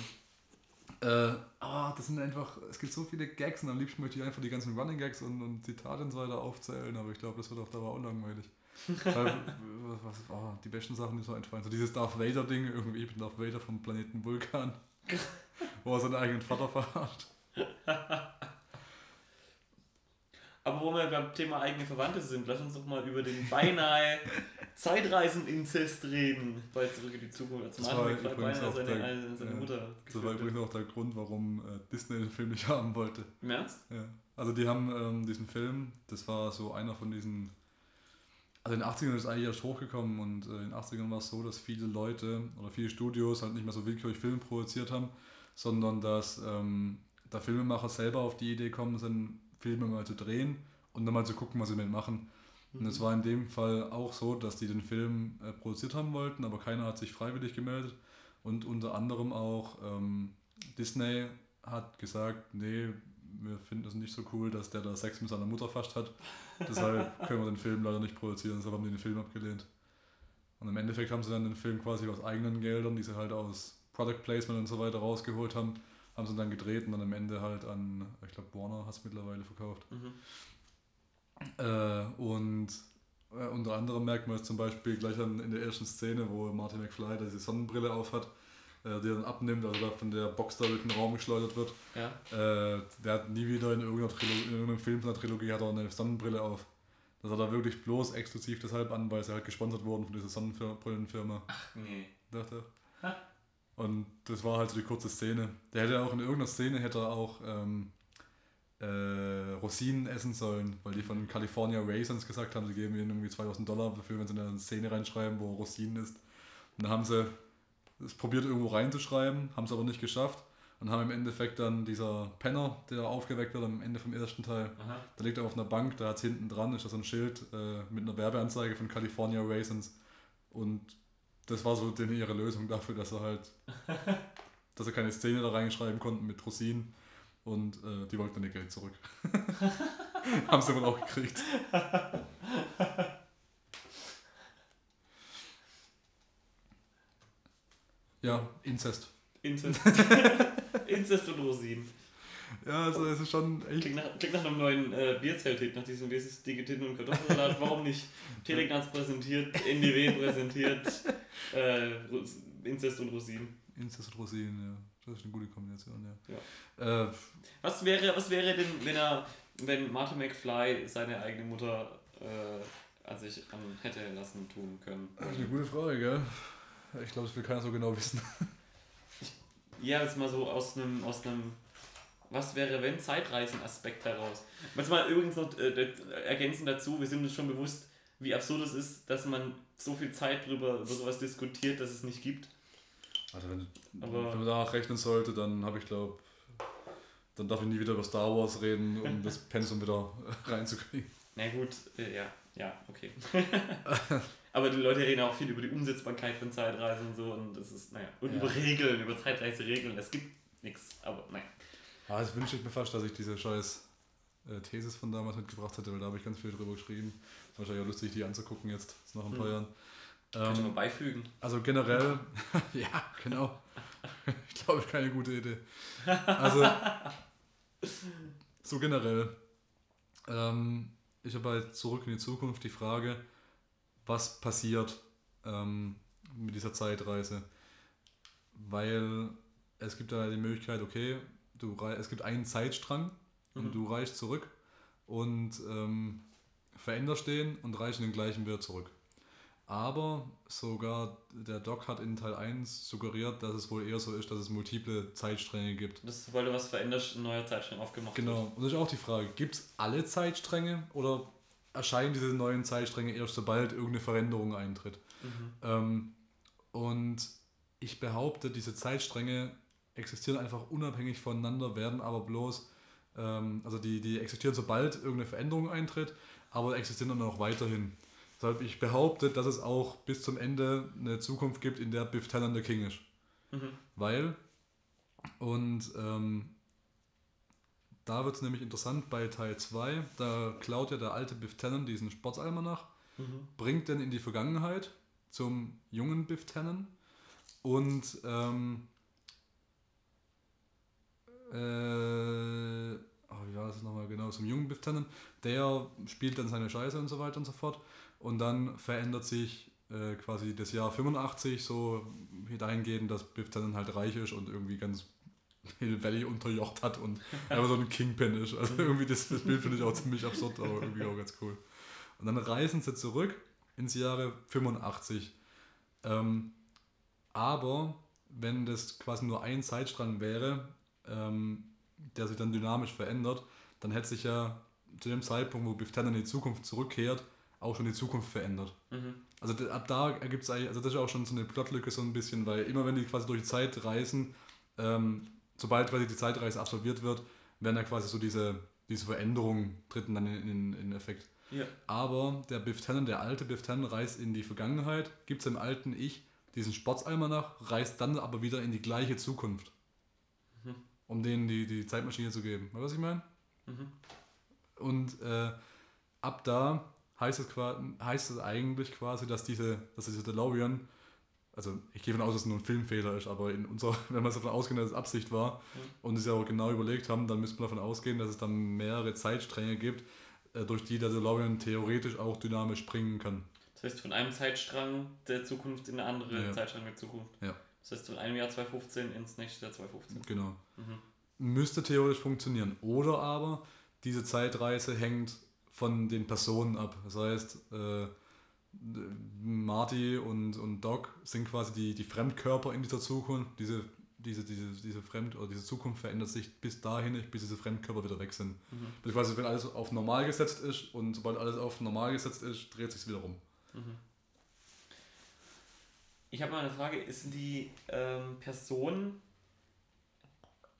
Äh, ah, das sind einfach, es gibt so viele Gags und am liebsten möchte ich einfach die ganzen Running Gags und, und Zitate und so weiter aufzählen, aber ich glaube, das wird auf Dauer unlangweilig. Weil, was, oh, die besten Sachen, die so einfallen. So dieses Darth Vader-Ding, irgendwie, ich bin Darth Vader vom Planeten Vulkan, wo er seinen eigenen Vater verarscht. Aber wo wir beim Thema eigene Verwandte sind, lass uns doch mal über den beinahe Zeitreisen-Inzest reden. Bei Zurück in die Zukunft. Als Martin beinahe seine, der- eine- seine ja, Mutter Das war übrigens auch der Grund, warum äh, Disney den Film nicht haben wollte. Im Ernst? Ja. Also die haben ähm, diesen Film, das war so einer von diesen, also in den 80ern ist eigentlich erst hochgekommen und äh, in den 80ern war es so, dass viele Leute oder viele Studios halt nicht mehr so willkürlich Filme produziert haben, sondern dass ähm, der Filmemacher selber auf die Idee kommen sind, Filme mal zu drehen und dann mal zu gucken, was sie damit machen. Und es war in dem Fall auch so, dass die den Film äh, produziert haben wollten, aber keiner hat sich freiwillig gemeldet. Und unter anderem auch ähm, Disney hat gesagt, nee, wir finden es nicht so cool, dass der da Sex mit seiner Mutter fast hat. Deshalb können wir den Film leider nicht produzieren, deshalb haben die den Film abgelehnt. Und im Endeffekt haben sie dann den Film quasi aus eigenen Geldern, die sie halt aus Product Placement und so weiter rausgeholt haben, haben sie dann gedreht und dann am Ende halt an, ich glaube Warner hat es mittlerweile verkauft. Mhm. Äh, und äh, unter anderem merkt man es zum Beispiel gleich an, in der ersten Szene, wo Martin McFly da diese Sonnenbrille aufhat, äh, die er dann abnimmt, also da von der Box da durch den Raum geschleudert wird. Ja. Äh, der hat nie wieder in irgendeiner Trilogie, in irgendeinem Film von der Trilogie hat er eine Sonnenbrille auf. Das hat er wirklich bloß exklusiv deshalb an, weil sie halt gesponsert wurden von dieser Sonnenbrillenfirma. Ach nee. Dachte. Und das war halt so die kurze Szene. Der hätte auch in irgendeiner Szene hätte er auch ähm, äh, Rosinen essen sollen, weil die von California Raisins gesagt haben, sie geben ihnen irgendwie 2000 Dollar dafür, wenn sie eine Szene reinschreiben, wo Rosinen ist. Und dann haben sie es probiert irgendwo reinzuschreiben, haben es aber nicht geschafft und haben im Endeffekt dann dieser Penner, der aufgeweckt wird am Ende vom ersten Teil, Aha. da liegt er auf einer Bank, da hat es hinten dran, ist da so ein Schild äh, mit einer Werbeanzeige von California Raisins. Und das war so denn ihre Lösung dafür, dass er halt, dass er keine Szene da reinschreiben konnten mit Rosinen. Und äh, die wollten dann ihr Geld zurück. Haben sie wohl auch gekriegt. Ja, Inzest. Inzest. Inzest und Rosinen. Ja, also es ist schon echt. Klingt nach, klingt nach einem neuen äh, Bierzelt-Hit, nach diesem Wie ist Digitin und Kartoffelsalat. Warum nicht? Telegnaz präsentiert, NDW präsentiert, äh, Inzest und Rosinen. Inzest und Rosinen, ja. Das ist eine gute Kombination, ja. Äh, Was wäre, was wäre denn, wenn er, wenn Martin McFly seine eigene Mutter äh, an sich an hätte lassen tun können? das ist eine gute Frage, gell? Ich glaube, das will keiner so genau wissen. Ja, jetzt mal so aus einem, aus einem, was wäre wenn Zeitreisen-Aspekt heraus. Jetzt mal übrigens noch äh, ergänzend dazu, wir sind uns schon bewusst, wie absurd es ist, dass man so viel Zeit drüber über sowas diskutiert, dass es nicht gibt. Also wenn, Aber- wenn man danach rechnen sollte, dann habe ich glaube, dann darf ich nie wieder über Star Wars reden, um das Pensum wieder reinzukriegen. Na gut, äh, ja, ja, okay. Aber die Leute reden auch viel über die Umsetzbarkeit von Zeitreisen und so und das ist, naja, und Ja. über Regeln, über Zeitreiseregeln, es gibt nichts, aber nein. Ah, das wünsche ich mir fast, dass ich diese scheiß äh, Thesis von damals mitgebracht hätte, weil da habe ich ganz viel drüber geschrieben. Ist wahrscheinlich auch lustig, die anzugucken jetzt, nach ein paar Hm. Jahren. Könnte man beifügen. Also generell, ja, genau. Ich glaube, ist keine gute Idee. Also, so generell. Ähm, ich habe halt zurück in die Zukunft die Frage, was passiert ähm, mit dieser Zeitreise? Weil es gibt da die Möglichkeit, okay, du es gibt einen Zeitstrang und Mhm. du reichst zurück und ähm, veränderst den und reichst den gleichen wieder zurück. Aber sogar der Doc hat in Teil 1 suggeriert, dass es wohl eher so ist, dass es multiple Zeitstränge gibt. Das ist, weil du was veränderst, ein neuer Zeitstrang aufgemacht Genau. Und das ist auch die Frage, gibt es alle Zeitstränge oder erscheinen diese neuen Zeitstränge erst sobald irgendeine Veränderung eintritt? wird. Mhm. Ähm, und ich behaupte, diese Zeitstränge existieren einfach unabhängig voneinander, werden aber bloß, ähm, also die, die existieren sobald irgendeine Veränderung eintritt, aber existieren dann auch weiterhin. Deshalb ich behaupte, dass es auch bis zum Ende eine Zukunft gibt, in der Biff Tannen der King ist. Mhm. Weil, und ähm, da wird es nämlich interessant bei Teil 2, da klaut ja der alte Biff Tannen diesen Sportsalmanach Mhm. bringt den in die Vergangenheit zum jungen Biff Tannen und ähm, äh, oh, wie war das nochmal genau, zum jungen Biff Tannen, der spielt dann seine Scheiße und so weiter und so fort und dann verändert sich äh, quasi das Jahr 85 so dahingehend, dass Biff Tannen halt reich ist und irgendwie ganz Hill Valley unterjocht hat und einfach so ein Kingpin ist. Also irgendwie das, das Bild finde ich auch ziemlich absurd, aber irgendwie auch ganz cool. Und dann reisen sie zurück ins Jahre 85. Ähm, aber wenn das quasi nur ein Zeitstrang wäre, ähm, der sich dann dynamisch verändert, dann hätte sich ja zu dem Zeitpunkt, wo Biff Tannen in die Zukunft zurückkehrt, auch schon die Zukunft verändert. Mhm. Also ab da ergibt es eigentlich, also das ist auch schon so eine Plotlücke so ein bisschen, weil immer wenn die quasi durch die Zeit reisen, ähm, sobald quasi die Zeitreise absolviert wird, werden ja quasi so diese, diese Veränderungen treten dann in, in, in Effekt. Ja. Aber der Biff Tannen, der alte Biff Tannen, reist in die Vergangenheit, gibt im alten Ich diesen Sportsalmanach, reist dann aber wieder in die gleiche Zukunft. Mhm. Um denen die, die Zeitmaschine zu geben. Weißt du, was ich meine? Mhm. Und äh, ab da heißt es, heißt es eigentlich quasi, dass diese, dass diese DeLorean, also ich gehe davon aus, dass es nur ein Filmfehler ist, aber in unserer, wenn wir davon ausgehen, dass es Absicht war und es ja auch genau überlegt haben, dann müsste man davon ausgehen, dass es dann mehrere Zeitstränge gibt, äh, durch die der DeLorean theoretisch auch dynamisch springen kann. Das heißt, von einem Zeitstrang der Zukunft in eine andere Ja. Zeitstrang der Zukunft. Ja. Das heißt, von einem Jahr 2015 ins nächste Jahr 2015. Genau. Mhm. Müsste theoretisch funktionieren. Oder aber diese Zeitreise hängt von den Personen ab. Das heißt, äh, Marty und, und Doc sind quasi die, die Fremdkörper in dieser Zukunft. Diese, diese, diese, diese Fremd- oder diese Zukunft verändert sich bis dahin, nicht, bis diese Fremdkörper wieder weg sind. Mhm. Beziehungsweise wenn alles auf normal gesetzt ist und sobald alles auf normal gesetzt ist, dreht sich wieder rum. Mhm. Ich habe mal eine Frage, ist die ähm, Person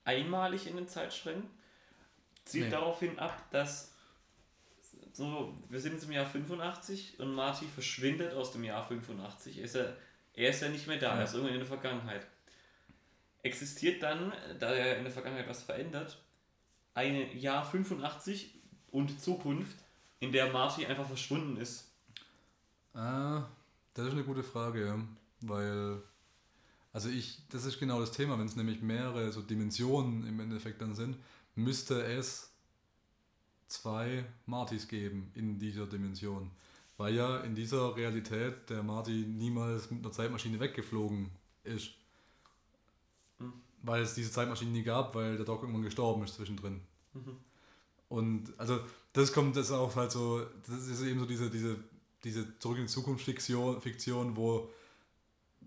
einmalig in den Zeitsträngen? Zielt Nee. daraufhin ab, dass so, wir sind jetzt im Jahr 85 und Marty verschwindet aus dem Jahr 85. Ist er, er ist ja nicht mehr da, Ja. er ist irgendwann in der Vergangenheit. Existiert dann, da er in der Vergangenheit was verändert, ein Jahr 85 und Zukunft, in der Marty einfach verschwunden ist? Ah, das ist eine gute Frage, ja. Weil, also ich, das ist genau das Thema, wenn es nämlich mehrere so Dimensionen im Endeffekt dann sind, müsste es zwei Martys geben in dieser Dimension. Weil ja in dieser Realität der Marty niemals mit einer Zeitmaschine weggeflogen ist. Mhm. Weil es diese Zeitmaschine nie gab, weil der Doc irgendwann gestorben ist zwischendrin. Mhm. Und also das kommt das ist auch halt so, das ist eben so diese, diese, diese Zurück in die Zukunft Fiktion, Fiktion, wo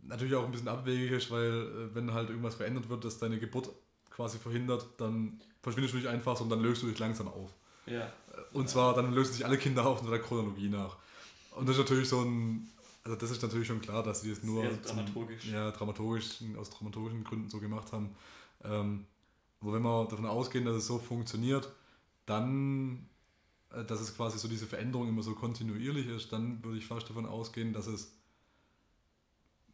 natürlich auch ein bisschen abwegig ist, weil äh, wenn halt irgendwas verändert wird, das deine Geburt quasi verhindert, dann verschwindest du nicht einfach, sondern löst du dich langsam auf. Ja. Und zwar, dann lösen sich alle Kinder auf in der Chronologie nach. Und das ist natürlich so ein, also das ist natürlich schon klar, dass sie das nur so zum- dramaturgisch. ja, dramaturgisch, aus dramaturgischen Gründen so gemacht haben. Ähm, wo wenn wir davon ausgehen, dass es so funktioniert, dann, äh, dass es quasi so diese Veränderung immer so kontinuierlich ist, dann würde ich fast davon ausgehen, dass es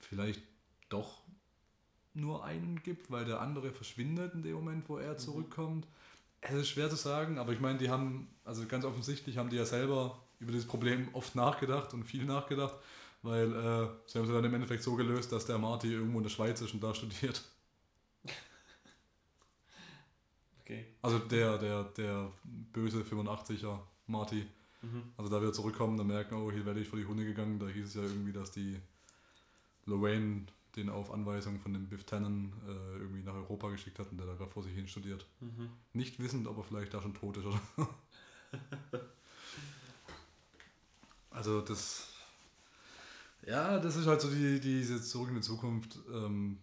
vielleicht doch nur einen gibt, weil der andere verschwindet in dem Moment, wo er zurückkommt. Es ist schwer zu sagen, aber ich meine, die haben, also ganz offensichtlich haben die ja selber über dieses Problem oft nachgedacht und viel nachgedacht, weil äh, sie haben es dann im Endeffekt so gelöst, dass der Marty irgendwo in der Schweiz ist und da studiert. Okay. Also der, der, der böse 85er Marty. Mhm. Also da wir zurückkommen, dann merken, oh, hier werde ich vor die Hunde gegangen. Da hieß es ja irgendwie, dass die Lorraine den auf Anweisung von dem Biff Tannen äh, irgendwie nach Europa geschickt hat und der da gerade vor sich hin studiert. Mhm. Nicht wissend, ob er vielleicht da schon tot ist oder so. Also das. Ja, das ist halt so die, diese Zurück in die Zukunft. Ähm,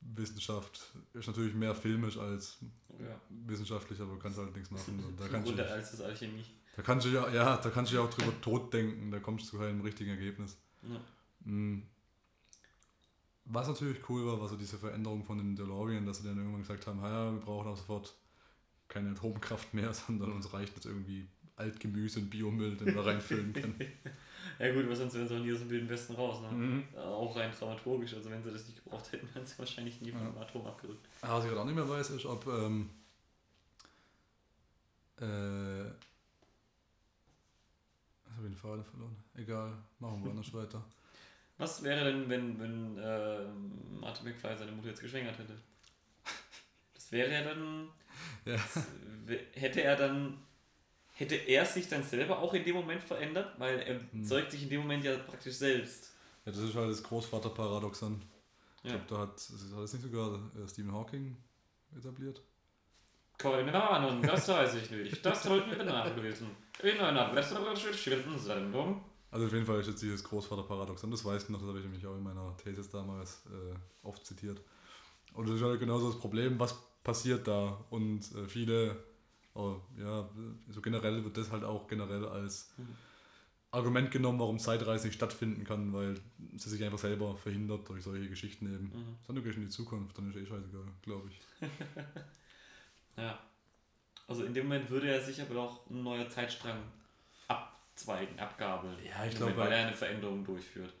Wissenschaft ist natürlich mehr filmisch als Ja. wissenschaftlich, aber du kannst halt nichts machen. Und da kannst du, als das Alchemie. da kannst du ja, ja, da kannst du ja auch drüber tot denken, da kommst du zu keinem richtigen Ergebnis. Ja. Mm. Was natürlich cool war, war so diese Veränderung von den DeLorean, dass sie dann irgendwann gesagt haben, ja, wir brauchen auch sofort keine Atomkraft mehr, sondern uns reicht jetzt irgendwie Altgemüse und Biomüll, den wir reinfüllen können. Ja gut, aber sonst wären sie auch nie aus dem Wilden Westen raus, ne? Mhm. Äh, Auch rein dramaturgisch, also wenn sie das nicht gebraucht hätten, wären sie wahrscheinlich nie vom Ja. Atom abgerückt. Ah, Was ich gerade auch nicht mehr weiß, ist, ob. Ähm, äh, ich habe den Faden verloren. Egal, machen wir anders weiter. Was wäre denn, wenn, wenn äh, Martin McFly seine Mutter jetzt geschwängert hätte? Das wäre ja dann. Ja. Hätte er dann. Hätte er sich dann selber auch in dem Moment verändert? Weil er Hm. zeugt sich in dem Moment ja praktisch selbst. Ja, das ist halt das Großvaterparadoxon. Ich Ja. glaube, da hat, hat es nicht sogar äh, Stephen Hawking etabliert. Keine Ahnung, das weiß ich nicht. Das sollten wir nachlesen. In einer besseren Sendung. Also auf jeden Fall ist jetzt dieses Großvaterparadoxon, das weiß ich noch, das habe ich nämlich auch in meiner Thesis damals äh, oft zitiert. Und das ist halt genauso das Problem, was passiert da? Und äh, viele, oh, ja, so generell wird das halt auch generell als. Argument genommen, warum Zeitreise nicht stattfinden kann, weil sie sich einfach selber verhindert durch solche Geschichten eben. Mhm. Dann du gehst in die Zukunft, dann ist eh scheißegal, glaube ich. Ja. Also in dem Moment würde er sich aber auch ein neuer Zeitstrang abzweigen, abgabeln. Ja, ich glaube, Weil er eine Veränderung durchführt.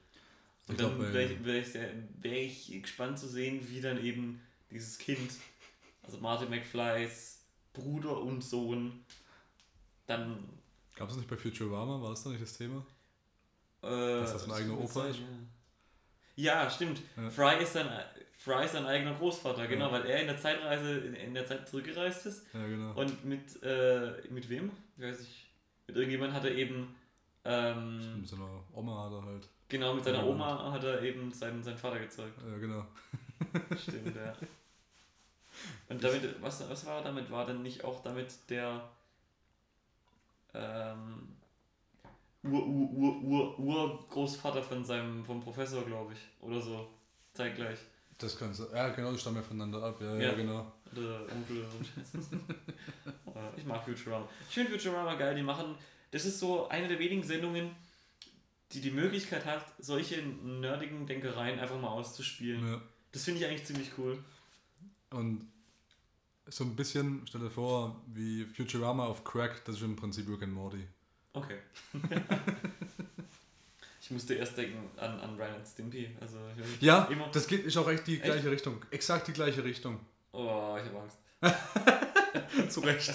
Und Ich dann wäre ich, wär ich, sehr- wär ich gespannt zu sehen, wie dann eben dieses Kind, also Martin McFlys Bruder und Sohn, dann. Gab es nicht bei Futurama, war das da nicht das Thema? Äh, Dass das ein eigener Opa ist? Ja, ja stimmt. Ja. Fry, ist sein, Fry ist sein eigener Großvater, genau, Ja. weil er in der Zeitreise, in, in der Zeit zurückgereist ist. Ja, genau. Und mit, äh, mit wem? Ich weiß nicht. Mit irgendjemand hat er eben. Ähm, Mit so einer Oma hat er halt. genau, mit seiner. Oma hat er eben seinen, seinen Vater gezeugt. Ja, genau. Stimmt, ja. Und damit, was, was war damit? War dann nicht auch damit der ähm, Ur, Ur, Ur, Ur, Urgroßvater von seinem, vom Professor, glaube ich, oder so, zeitgleich. Das kann sein. Ja, genau, die stammen ja voneinander ab. Ja, ja, Ja. genau. Onkel und. Äh, ich mag Futurama. Ich finde Futurama geil, die machen, das ist so eine der wenigen Sendungen, die die Möglichkeit hat, solche nerdigen Denkereien einfach mal auszuspielen. Ja. Das finde ich eigentlich ziemlich cool. Und so ein bisschen, stell dir vor, wie Futurama auf Crack, das ist im Prinzip Rick and Morty. Okay. ich musste erst denken an, an Ryan und Stimpy. Also Ja, das geht, ist auch echt die Echt? gleiche Richtung. Exakt die gleiche Richtung. Oh, ich habe Angst. Zu Recht.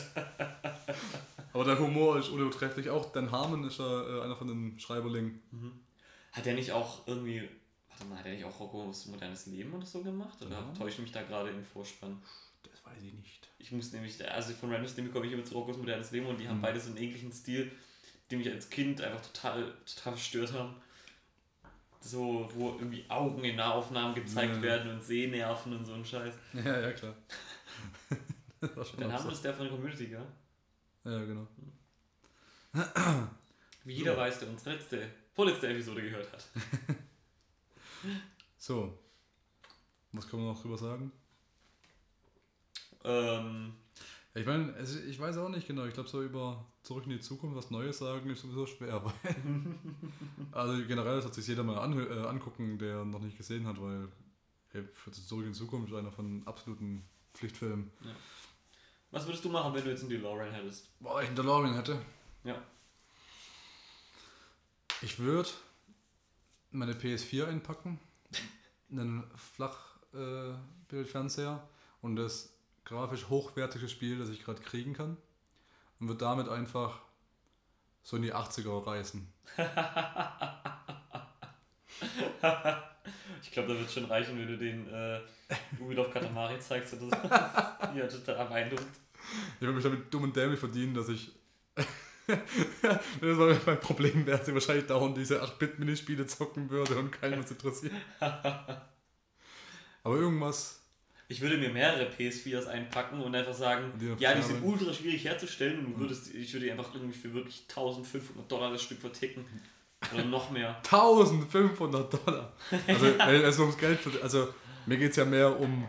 Aber der Humor ist unübertrefflich. Auch Dan Harmon ist ja äh, einer von den Schreiberlingen. Mhm. Hat er nicht auch irgendwie. Warte mal, hat er nicht auch Roccos modernes Leben oder so gemacht? Oder Ja. täusche ich mich da gerade im Vorspann? Das weiß ich nicht. Ich muss nämlich, also von Random Stimpy komme ich immer zu Roccos modernes Leben und die haben Mhm. beide so einen ähnlichen Stil, die mich als Kind einfach total, total verstört haben. So, wo irgendwie Augen in Nahaufnahmen gezeigt Ja. werden und Sehnerven und so ein Scheiß. Ja, ja, klar. das war schon Dann haben wir es der von der Community, gell? Ja, genau. Wie jeder So. weiß, der unsere letzte, vorletzte Episode gehört hat. So. Was kann man noch drüber sagen? Ähm, Ich meine, es- ich weiß auch nicht genau. Ich glaube, so über Zurück in die Zukunft was Neues sagen ist sowieso schwer. Weil also generell sollte sich jeder mal anhö- äh, angucken, der noch nicht gesehen hat, weil ey, für Zurück in die Zukunft ist einer von absoluten Pflichtfilmen. was würdest du machen, wenn du jetzt einen DeLorean hättest? Boah, ich einen DeLorean hätte. Ja. Ich würde meine PS4 einpacken, einen Flachbildfernseher und das grafisch hochwertige Spiel, das ich gerade kriegen kann und würde damit einfach so in die 80er reisen. ich glaube, da wird schon reichen, wenn du den äh, Ubisoft Katamari zeigst oder so. ja, total beeindruckt. Ich würde mich damit dumm und dämlich verdienen, dass ich. Wenn das mein Problem wäre, dass ich wahrscheinlich dauernd diese 8-Bit-Minispiele zocken würde und keinen was interessiert. Aber irgendwas. Ich würde mir mehrere PS4s einpacken und einfach sagen, die ja, die sind ultra schwierig herzustellen und du würdest, ich würde die einfach irgendwie für wirklich 1500 Dollar das Stück verticken. Oder noch mehr. 1500 Dollar. Also, also ums Geld, also mir geht es ja mehr um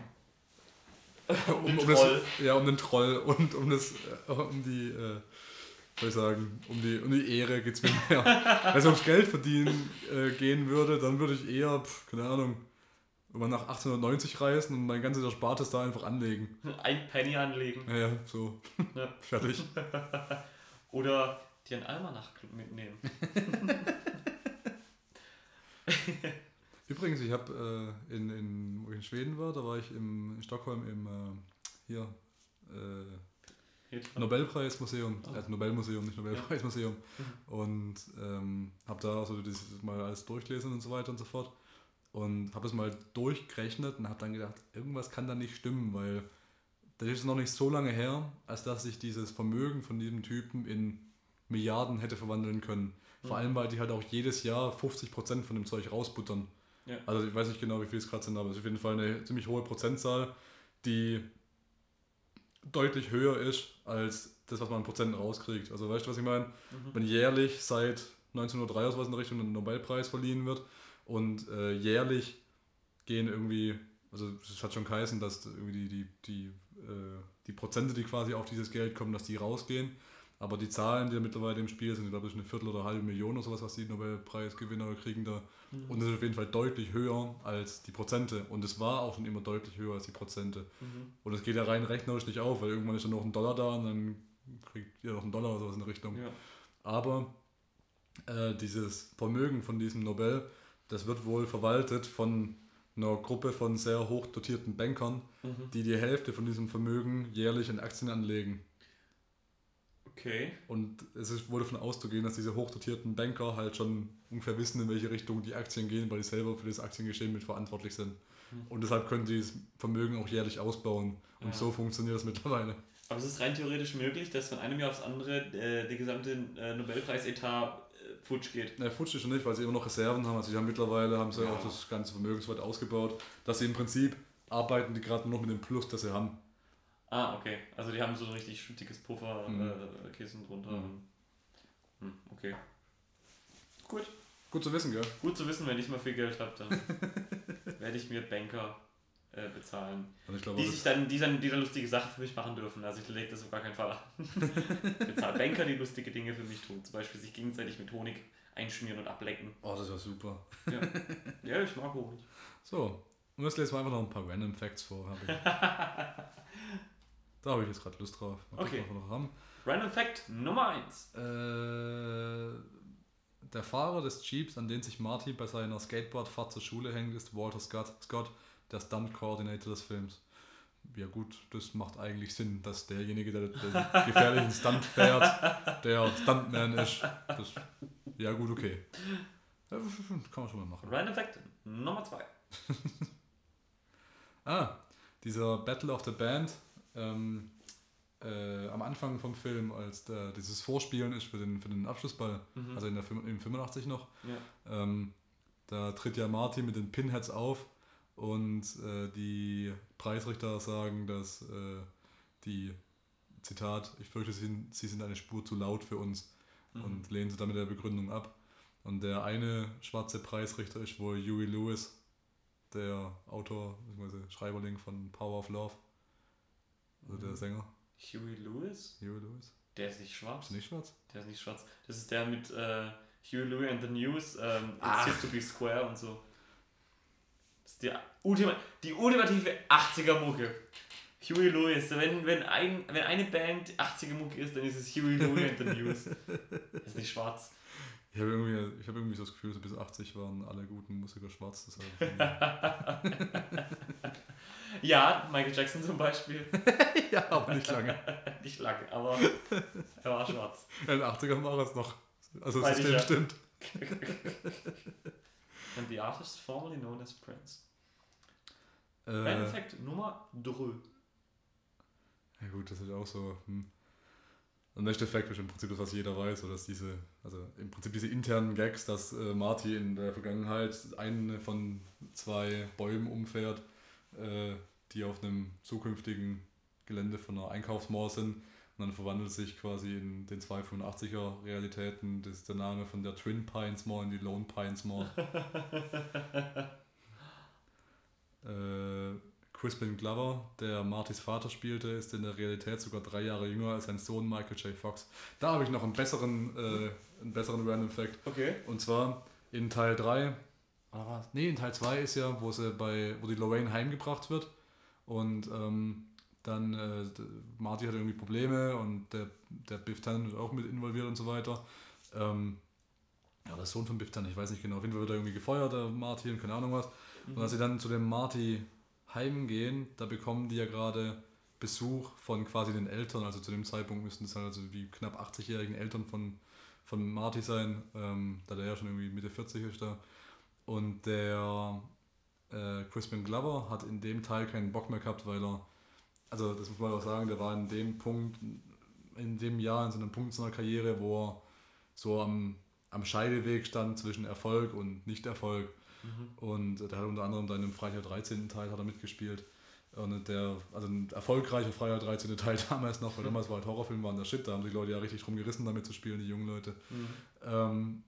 um, um, um das, ja, um den Troll und um das, äh, um die, äh, soll ich sagen, um die, um die Ehre geht es mir mehr. Wenn es ums Geld verdienen äh, gehen würde, dann würde ich eher, pf, keine Ahnung, immer nach 1890 reisen und mein ganzes Erspartes da einfach anlegen. Ein Penny anlegen. Ja, ja, so. Ja. Fertig. Oder dir einen Almanach mitnehmen. Übrigens, ich habe äh, in, in, wo ich in Schweden war, da war ich im, in Stockholm im äh, hier äh, Nobelpreismuseum, oh. also Nobelmuseum, nicht Nobelpreismuseum. Ja. Und ähm, habe da so das mal alles durchgelesen und so weiter und so fort. Und habe es mal durchgerechnet und habe dann gedacht, irgendwas kann da nicht stimmen, weil das ist noch nicht so lange her, als dass sich dieses Vermögen von diesem Typen in Milliarden hätte verwandeln können. Vor mhm. allem, weil die halt auch jedes Jahr 50% von dem Zeug rausbuttern. Ja. Also ich weiß nicht genau, wie viel es gerade sind, aber es ist auf jeden Fall eine ziemlich hohe Prozentzahl, die deutlich höher ist als das, was man an Prozenten rauskriegt. Also weißt du, was ich meine? Mhm. Wenn jährlich seit 1903 aus was in der Richtung ein Nobelpreis verliehen wird und äh, jährlich gehen irgendwie, also es hat schon geheißen, dass irgendwie die, die, die, äh, die Prozente, die quasi auf dieses Geld kommen, dass die rausgehen. Aber die Zahlen, die da mittlerweile im Spiel sind, glaube ich, eine Viertel oder eine halbe Million oder sowas, was die Nobelpreisgewinner kriegen da. Mhm. Und das ist auf jeden Fall deutlich höher als die Prozente. Und es war auch schon immer deutlich höher als die Prozente. Mhm. Und es geht ja rein rechnerisch nicht auf, weil irgendwann ist dann noch ein Dollar da und dann kriegt ihr noch einen Dollar oder sowas in der Richtung. Ja. Aber äh, dieses Vermögen von diesem Nobel, das wird wohl verwaltet von einer Gruppe von sehr hoch dotierten Bankern, mhm. die die Hälfte von diesem Vermögen jährlich in Aktien anlegen. Okay. Und es ist wohl davon auszugehen, dass diese hochdotierten Banker halt schon ungefähr wissen, in welche Richtung die Aktien gehen, weil die selber für das Aktiengeschehen mit verantwortlich sind. Mhm. Und deshalb können sie das Vermögen auch jährlich ausbauen. Und ja. so funktioniert das mittlerweile. Aber es ist rein theoretisch möglich, dass von einem Jahr aufs andere äh, der gesamte äh, Nobelpreisetat futsch geht. Ne, futsch ist schon nicht, weil sie immer noch Reserven haben. Also sie haben mittlerweile haben sie ja. auch das ganze Vermögen so weit ausgebaut, dass sie im Prinzip arbeiten die gerade noch mit dem Plus, das sie haben. Ah, okay. Also die haben so ein richtig dickes Pufferkissen mhm. äh, drunter. Mhm. Hm, okay. Gut. Gut zu wissen, gell? Gut zu wissen, wenn ich mal viel Geld habe, dann werde ich mir Banker äh, bezahlen. Glaube, die sich dann, die, dann, die dann lustige Sachen für mich machen dürfen. Also ich lege das auf gar keinen Fall an. Bezahle Banker, die lustige Dinge für mich tun. Zum Beispiel sich gegenseitig mit Honig einschmieren und ablecken. Oh, das war super. Ja, ja ich mag Honig. So, und jetzt lesen wir einfach noch ein paar Random Facts vor. Da habe ich jetzt gerade Lust drauf. Mal okay. Random Fact Nummer 1. Äh, der Fahrer des Jeeps, an den sich Marty bei seiner Skateboardfahrt zur Schule hängt, ist Walter Scott, Scott der Stunt-Coordinator des Films. Ja gut, das macht eigentlich Sinn, dass derjenige, der den gefährlichen Stunt fährt, der Stuntman ist. Das, ja gut, okay. Ja, kann man schon mal machen. Random Fact Nummer 2. ah, dieser Battle of the Band ähm, äh, am Anfang vom Film, als der, dieses Vorspielen ist für den, für den Abschlussball, mhm. also in der in 85 noch, ja. ähm, da tritt ja Martin mit den Pinheads auf und äh, die Preisrichter sagen, dass äh, die, Zitat, ich fürchte, sie sind, sie sind eine Spur zu laut für uns mhm. und lehnen sie damit der Begründung ab. Und der eine schwarze Preisrichter ist wohl Huey Lewis, der Autor bzw. Schreiberling von Power of Love. Also der Sänger. Huey Lewis? Huey Lewis. Der ist nicht schwarz. Ist nicht schwarz? Der ist nicht schwarz. Das ist der mit äh, Huey Lewis and the News, ähm, It's ah. Here to be Square und so. Ist die, Ultima die ultimative 80er-Mucke. Huey Lewis. Wenn, wenn, ein, wenn eine Band 80er-Mucke ist, dann ist es Huey Lewis and the News. Das ist nicht schwarz. Ich habe irgendwie, hab irgendwie so das Gefühl, so bis 80 waren alle guten Musiker schwarz. Ja, Michael Jackson zum Beispiel. ja, aber nicht lange. nicht lange, aber er war schwarz. In den 80ern war es noch. Also das System ja. stimmt. And the artist formerly known as Prince. Äh, Random Fact Nummer 3. ja gut, das ist auch so. Hm. Und Fact ist im Prinzip das, was jeder weiß, so dass diese, also im Prinzip diese internen Gags, dass äh, Marty in der Vergangenheit einen von zwei Bäumen umfährt, äh, die auf einem zukünftigen Gelände von einer Einkaufsmall sind. Und dann verwandelt sich quasi in den 285er Realitäten das ist der Name von der Twin Pines Mall in die Lone Pines Mall. äh, Crispin Glover, der Martys Vater spielte, ist in der Realität sogar drei Jahre jünger als sein Sohn Michael J. Fox. Da habe ich noch einen besseren, äh, einen besseren Random Fact. Okay. Und zwar in Teil 3, oder was? Nee, in Teil 2 ist ja, wo sie bei, wo die Lorraine heimgebracht wird. Und ähm, dann äh, Marty hat irgendwie Probleme und der, der Biff Tannen wird auch mit involviert und so weiter. Ähm, ja, der Sohn von Biff Tannen, ich weiß nicht genau. Auf jeden Fall wird er irgendwie gefeuert, der Marty und keine Ahnung was. Und als sie dann zu dem Marty heimgehen, da bekommen die ja gerade Besuch von quasi den Eltern. Also zu dem Zeitpunkt müssten es halt also wie knapp 80-jährigen Eltern von, von Marty sein, ähm, da der ja schon irgendwie Mitte 40 ist da. Und der äh, Crispin Glover hat in dem Teil keinen Bock mehr gehabt, weil er, also das muss man auch sagen, der war in dem Punkt, in dem Jahr, in so einem Punkt seiner Karriere, wo er so am, am Scheideweg stand zwischen Erfolg und Nicht-Erfolg. Und der hat unter anderem dann im Freitag 13. Teil hat er mitgespielt. Und der, also ein erfolgreicher Freitag 13. Teil damals noch, weil damals war halt Horrorfilm, waren der Shit, da haben sich Leute ja richtig drum gerissen, damit zu spielen, die jungen Leute. Mhm. Ähm,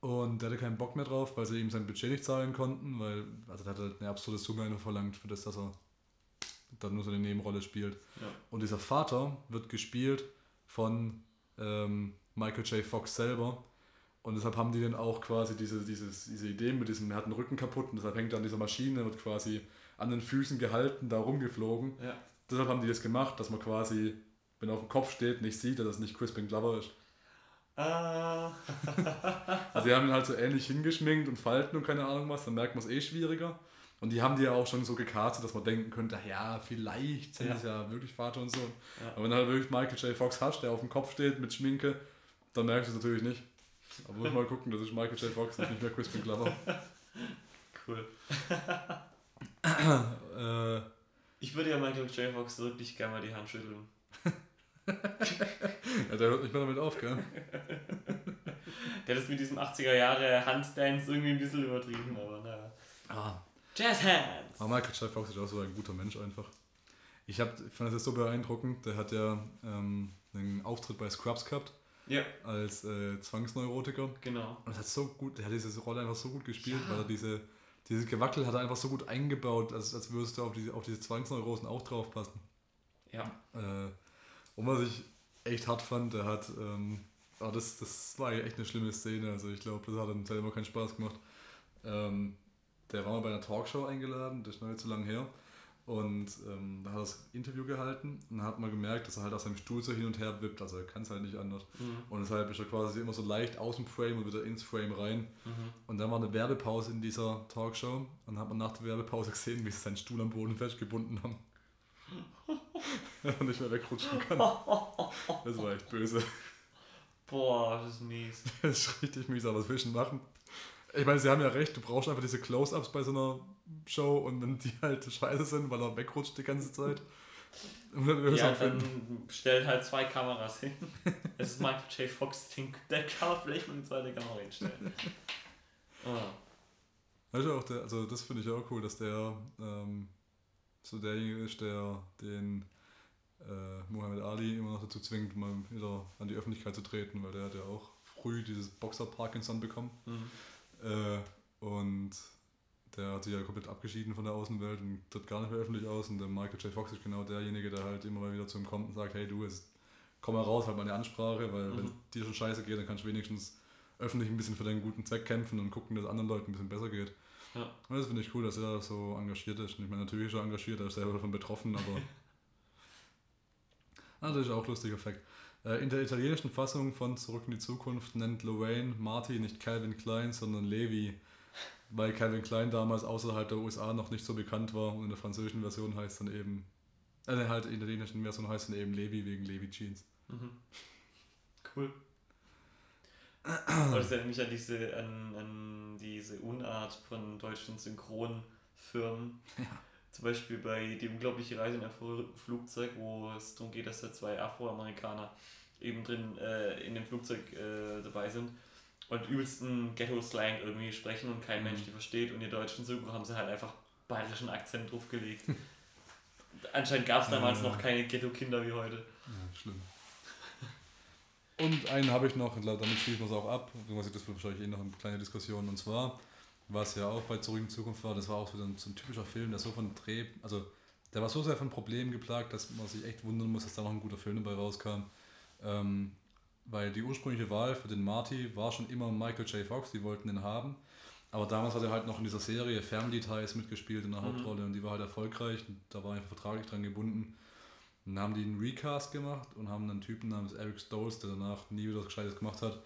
und der hatte keinen Bock mehr drauf, weil sie ihm sein Budget nicht zahlen konnten, weil, also der hat halt eine absurde Summe einfach verlangt für das, dass er dann nur so eine Nebenrolle spielt. Ja. Und dieser Vater wird gespielt von ähm, Michael J. Fox selber. Und deshalb haben die dann auch quasi diese, dieses, diese Idee mit diesem, er hat den Rücken kaputt und deshalb hängt er an dieser Maschine, wird quasi an den Füßen gehalten, da rumgeflogen. Ja. Deshalb haben die das gemacht, dass man quasi, wenn er auf dem Kopf steht, nicht sieht, dass es nicht Crispin Glover ist. Ah. Also die haben ihn halt so ähnlich hingeschminkt und Falten und keine Ahnung was, dann merkt man es eh schwieriger. Und die haben die ja auch schon so gecastet, dass man denken könnte, ja, vielleicht sind Ja. es ja wirklich Vater und Sohn. Ja. Aber wenn du halt wirklich Michael J. Fox hast, der auf dem Kopf steht mit Schminke, dann merkst du es natürlich nicht. Aber muss mal gucken, das ist Michael J. Fox, das ist nicht mehr Crispin Glover. Cool. äh, Ich würde ja Michael J. Fox wirklich gerne mal die Hand schütteln. ja, der hört nicht mehr damit auf, gell? Der hat das mit diesem 80er Jahre Handdance irgendwie ein bisschen übertrieben, aber naja. Ah, Jazz Hands! Aber Michael J. Fox ist auch so ein guter Mensch einfach. Ich hab, fand das so beeindruckend. Der hat ja ähm, einen Auftritt bei Scrubs gehabt Ja, als äh, Zwangsneurotiker. genau. Und hat so gut, der hat diese Rolle einfach so gut gespielt, Ja. weil er diese, dieses Gewackel hat er einfach so gut eingebaut, als, als würdest du auf diese, auf diese Zwangsneurosen auch drauf passen. Ja. Äh, und was ich echt hart fand, der hat, ähm, ah, das, das war echt eine schlimme Szene, also ich glaube, das hat ihm selber keinen Spaß gemacht. Ähm, der war mal bei einer Talkshow eingeladen, das ist noch nicht so lange her. Und ähm, da hat er das Interview gehalten und dann hat man gemerkt, dass er halt aus seinem Stuhl so hin und her wippt, also er kann es halt nicht anders. Mhm. Und deshalb ist er quasi immer so leicht aus dem Frame und wieder ins Frame rein. Mhm. Und dann war eine Werbepause in dieser Talkshow und dann hat man nach der Werbepause gesehen, wie sie seinen Stuhl am Boden festgebunden haben. und nicht mehr wegrutschen kann. Das war echt böse. Boah, das ist mies. Das ist richtig mies, aber was willst du machen? Ich meine, sie haben ja recht, du brauchst einfach diese Close-Ups bei so einer Show und wenn die halt scheiße sind, weil er wegrutscht die ganze Zeit. Dann Ja, finden. dann stellt halt zwei Kameras hin. Es ist Michael J. Fox, den, der kann man vielleicht mal eine zweite Kamera hinstellen. Ah. Weißt du auch, der, also das finde ich auch cool, dass der ähm, so derjenige ist, der den äh, Muhammad Ali immer noch dazu zwingt, mal wieder an die Öffentlichkeit zu treten, weil der hat ja auch früh dieses Boxer-Parkinson bekommen. Mhm. Äh, und der hat sich ja komplett abgeschieden von der Außenwelt und tritt gar nicht mehr öffentlich aus. Und der Michael J. Fox ist genau derjenige, der halt immer mal wieder zu ihm kommt und sagt, hey du, jetzt komm mal raus, halt mal eine Ansprache, weil Mhm. wenn es dir schon scheiße geht, dann kannst du wenigstens öffentlich ein bisschen für deinen guten Zweck kämpfen und gucken, dass es anderen Leuten ein bisschen besser geht. Ja. Und das finde ich cool, dass er so engagiert ist. Und ich meine, natürlich ist er engagiert, er ist selber davon betroffen, aber... ah, das ist auch ein lustiger Fakt. Äh, In der italienischen Fassung von Zurück in die Zukunft nennt Lorraine Marty nicht Calvin Klein, sondern Levi, weil Calvin Klein damals außerhalb der USA noch nicht so bekannt war und in der französischen Version heißt dann eben, äh, halt in der italienischen Version heißt dann eben Levi wegen Levi Jeans. Mhm. Cool. Das erinnert mich an diese, an, an diese Unart von deutschen Synchronfirmen. Ja. Zum Beispiel bei Die unglaubliche Reise in ein Flugzeug, wo es darum geht, dass da zwei Afroamerikaner eben drin äh, in dem Flugzeug äh, dabei sind und übelsten Ghetto-Slang irgendwie sprechen und kein mhm. Mensch die versteht und die deutschen Synchro haben sie halt einfach bayerischen Akzent draufgelegt. Anscheinend gab es damals ja. noch keine Ghetto-Kinder wie heute. Ja, schlimm. Und einen habe ich noch, damit schließen wir es auch ab, das wird wahrscheinlich eh noch eine kleine Diskussion, und zwar, was ja auch bei Zurück in Zukunft war, das war auch so ein, so ein typischer Film, der so von Dreh, also der war so sehr von Problemen geplagt, dass man sich echt wundern muss, dass da noch ein guter Film dabei rauskam. Ähm, weil die ursprüngliche Wahl für den Marty war schon immer Michael J. Fox, die wollten den haben. Aber damals hat er halt noch in dieser Serie Ties mitgespielt in der mhm. Hauptrolle und die war halt erfolgreich und da war er einfach vertraglich dran gebunden. Und dann haben die einen Recast gemacht und haben einen Typen namens Eric Stolz, der danach nie wieder was Gescheites gemacht hat,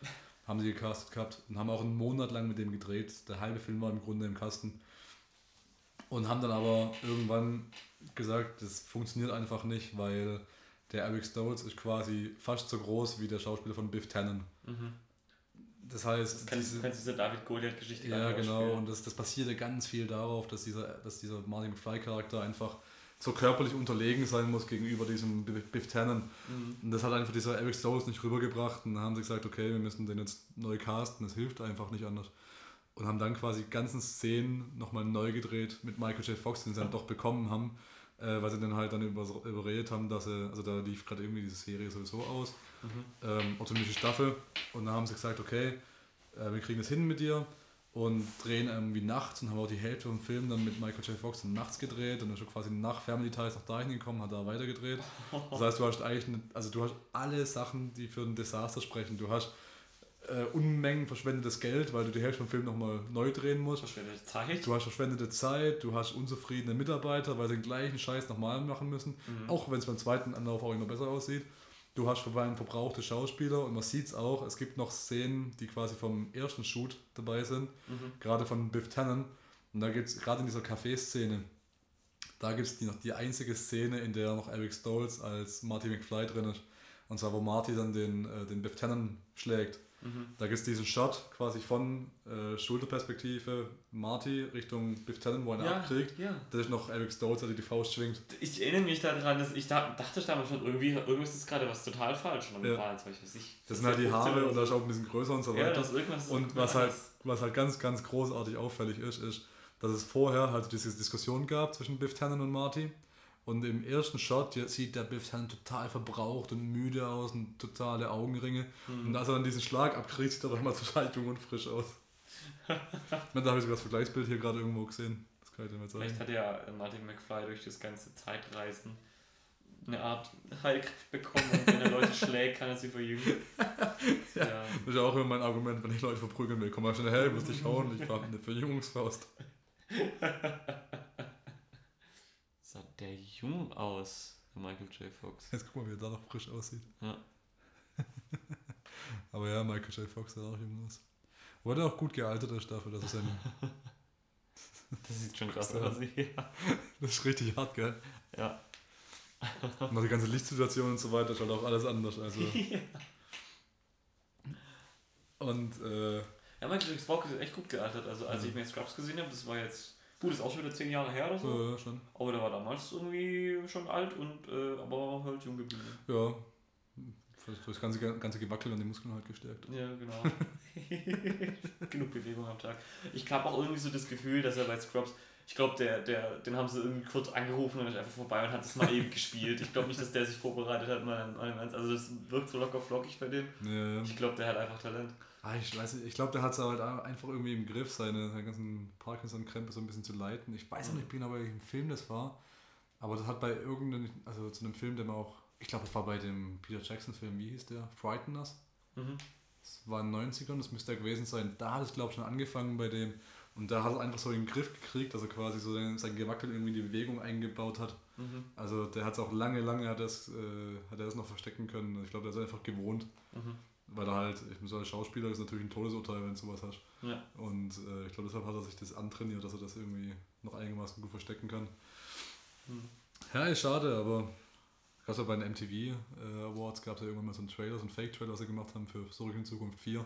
haben sie gecastet gehabt und haben auch einen Monat lang mit dem gedreht. Der halbe Film war im Grunde im Kasten. Und haben dann aber irgendwann gesagt, das funktioniert einfach nicht, weil der Eric Stolz ist quasi fast so groß wie der Schauspieler von Biff Tannen. Mhm. Das heißt, das kann, diese, kannst diese David Goliath-Geschichte Ja, genau. Und das, das basierte ganz viel darauf, dass dieser, dass dieser Marty McFly-Charakter einfach so körperlich unterlegen sein muss gegenüber diesem Biff Tannen. Mhm. Und das hat einfach dieser Eric Stolz nicht rübergebracht. Und dann haben sie gesagt, okay, wir müssen den jetzt neu casten. Das hilft einfach nicht anders. Und haben dann quasi die ganzen Szenen nochmal neu gedreht mit Michael J. Fox, den sie dann doch bekommen haben äh, weil sie dann halt dann über, überredet haben, dass sie, also da lief gerade irgendwie diese Serie sowieso aus, mhm. ähm, zumindest die Staffel, und dann haben sie gesagt, okay, äh, wir kriegen das hin mit dir und drehen irgendwie nachts und haben auch die Hälfte vom Film dann mit Michael J. Fox nachts gedreht und dann schon quasi nach Family Ties noch dahin gekommen, hat da weiter gedreht. Das heißt, du hast eigentlich, eine, also du hast alle Sachen, die für ein Desaster sprechen. Du hast äh, Unmengen verschwendetes Geld, weil du die Hälfte vom Film nochmal neu drehen musst. Verschwendete Zeit. Du hast verschwendete Zeit, du hast unzufriedene Mitarbeiter, weil sie den gleichen Scheiß nochmal machen müssen, mhm. auch wenn es beim zweiten Anlauf auch immer besser aussieht. Du hast vorbei einen verbrauchte Schauspieler und man sieht es auch, es gibt noch Szenen, die quasi vom ersten Shoot dabei sind, mhm. gerade von Biff Tannen. Und da gibt es gerade in dieser Café-Szene, da gibt es die, noch die einzige Szene, in der noch Eric Stolz als Marty McFly drin ist. Und zwar, wo Marty dann den, äh, den Biff Tannen schlägt. Mhm. Da gibt es diesen Shot quasi von äh, Schulterperspektive Marty Richtung Biff Tannen, wo er ja, abkriegt. Ja. Da ist noch Eric Stoltz, der die Faust schwingt. Ich erinnere mich daran, dass ich da, dachte damals schon, irgendwie, irgendwas ist gerade was total falsch. Und ja. jetzt, ich, ich, das sind halt die Haare und da ist auch ein bisschen größer und so weiter. Ja, das irgendwas und was halt, was halt ganz, ganz großartig auffällig ist, ist, dass es vorher halt diese Diskussion gab zwischen Biff Tannen und Marty. Und im ersten Shot sieht der Biff dann total verbraucht und müde aus und totale Augenringe. Mhm. Und als er dann diesen Schlag abkriegt, sieht er doch mal total jung und frisch aus. da habe ich sogar das Vergleichsbild hier gerade irgendwo gesehen. Das kann ich dir mal zeigen. Vielleicht hat ja Martin McFly durch das ganze Zeitreisen eine Art Heilkraft bekommen und wenn er Leute schlägt, kann er sie verjüngen. ja, ja. Das ist auch immer mein Argument, wenn ich Leute verprügeln will. Komm mal schnell her, ich muss dich hauen, ich fahre eine Verjüngungsfaust. sah der jung aus, Michael J. Fox. Jetzt guck mal, wie er da noch frisch aussieht. Ja. Aber ja, Michael J. Fox sah auch jung aus. Wurde auch gut gealtert, der Staffel, das ist ein. das sieht schon krass aus, ja. Das ist richtig hart, gell? Ja. Und die ganze Lichtsituation und so weiter ist halt auch alles anders. Also. ja. Und, äh. Ja, Michael J. Fox ist echt gut gealtert. Also, als ja. ich mir Scrubs gesehen habe, das war jetzt Gut, ist auch schon wieder zehn Jahre her oder so. Ja, schon. Aber der war damals irgendwie schon alt und äh, aber halt jung geblieben. Ja. Das ganze, ganze Gewackel an den Muskeln halt gestärkt. Ja, genau. Genug Bewegung am Tag. Ich habe auch irgendwie so das Gefühl, dass er bei Scrubs, ich glaube, der, der, den haben sie irgendwie kurz angerufen und ist einfach vorbei und hat das mal eben gespielt. Ich glaube nicht, dass der sich vorbereitet hat. Mal, also das wirkt so locker flockig bei dem. Ja. Ich glaube, der hat einfach Talent. Ah, ich weiß nicht, ich glaube, der hat es halt einfach irgendwie im Griff, seine, seine ganzen Parkinson-Krempe so ein bisschen zu leiten. Ich weiß auch nicht genau, bei welchem Film das war, aber das hat bei irgendeinem, also zu einem Film, der man auch, ich glaube, das war bei dem Peter Jackson-Film, wie hieß der? Frighteners? Mhm. Das war in den 90ern, das müsste er gewesen sein. Da hat es, glaube ich, schon angefangen bei dem. Und da hat er einfach so den Griff gekriegt, dass er quasi so sein, sein Gewackel irgendwie in die Bewegung eingebaut hat. Mhm. Also der hat es auch lange, lange hat, das, äh, hat er es noch verstecken können. Ich glaube, der ist einfach gewohnt. Mhm. Weil er halt, ich bin so als Schauspieler, ist natürlich ein Todesurteil, wenn du sowas hast. Ja. Und äh, ich glaube, deshalb hat er sich das antrainiert, dass er das irgendwie noch einigermaßen gut verstecken kann. Mhm. Ja, ist schade, aber gerade bei den MTV äh, Awards gab es ja irgendwann mal so einen Trailer, so einen Fake-Trailer, was sie gemacht haben für Zurück in Zukunft 4.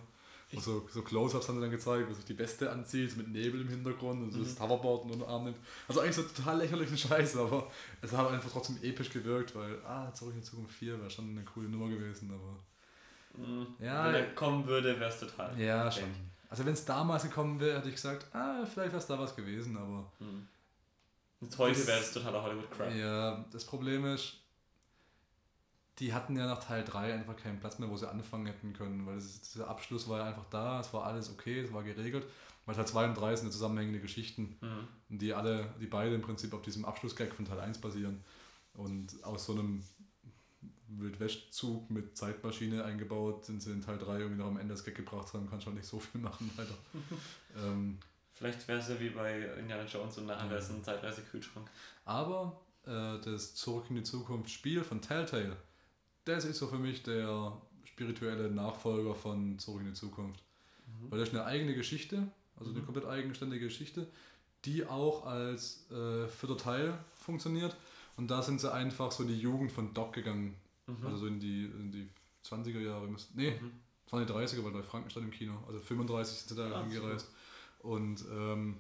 Und so, so Close-Ups haben sie dann gezeigt, wo sich die Weste anzieht, mit Nebel im Hintergrund und so das Hoverboard unter den Arm nimmt. Also eigentlich so total lächerlichen Scheiß, aber es hat einfach trotzdem episch gewirkt, weil, ah, zurück in Zukunft 4 wäre schon eine coole Nummer gewesen, aber. Mhm. Ja, Wenn er kommen würde, wäre es total. Ja, perfekt. schon. Also wenn es damals gekommen wäre, hätte ich gesagt, ah, vielleicht wäre es da was gewesen, aber. Mhm. Jetzt heute wäre es totaler Hollywood-Crap. Ja, das Problem ist, die hatten ja nach Teil 3 einfach keinen Platz mehr, wo sie anfangen hätten können, weil das, dieser Abschluss war ja einfach da, es war alles okay, es war geregelt. Weil Teil 2 und 3 sind ja zusammenhängende Geschichten, Mhm. die alle, die beide im Prinzip auf diesem Abschlussgag von Teil 1 basieren. Und aus so einem Wildwestzug mit Zeitmaschine eingebaut, sind sie in Teil 3 irgendwie noch am Ende gebracht haben, kann schon nicht so viel machen, leider. ähm, Vielleicht wäre es ja wie bei Indiana Jones und nachher wäre es ein Zeitreise-Kühlschrank. Aber äh, das Zurück in die Zukunft Spiel von Telltale, das ist so für mich der spirituelle Nachfolger von Zurück in die Zukunft. Weil das ist eine eigene Geschichte, also eine Mhm. komplett eigenständige Geschichte, die auch als äh, vierter Teil funktioniert. Und da sind sie einfach so die Jugend von Doc gegangen. Mhm. Also so in die, in die 20er Jahre. müssten- Nee, Mhm. das waren die 30er, weil bei Frankenstein im Kino. Also 35 sind sie da Ah, hingereist. Und ähm,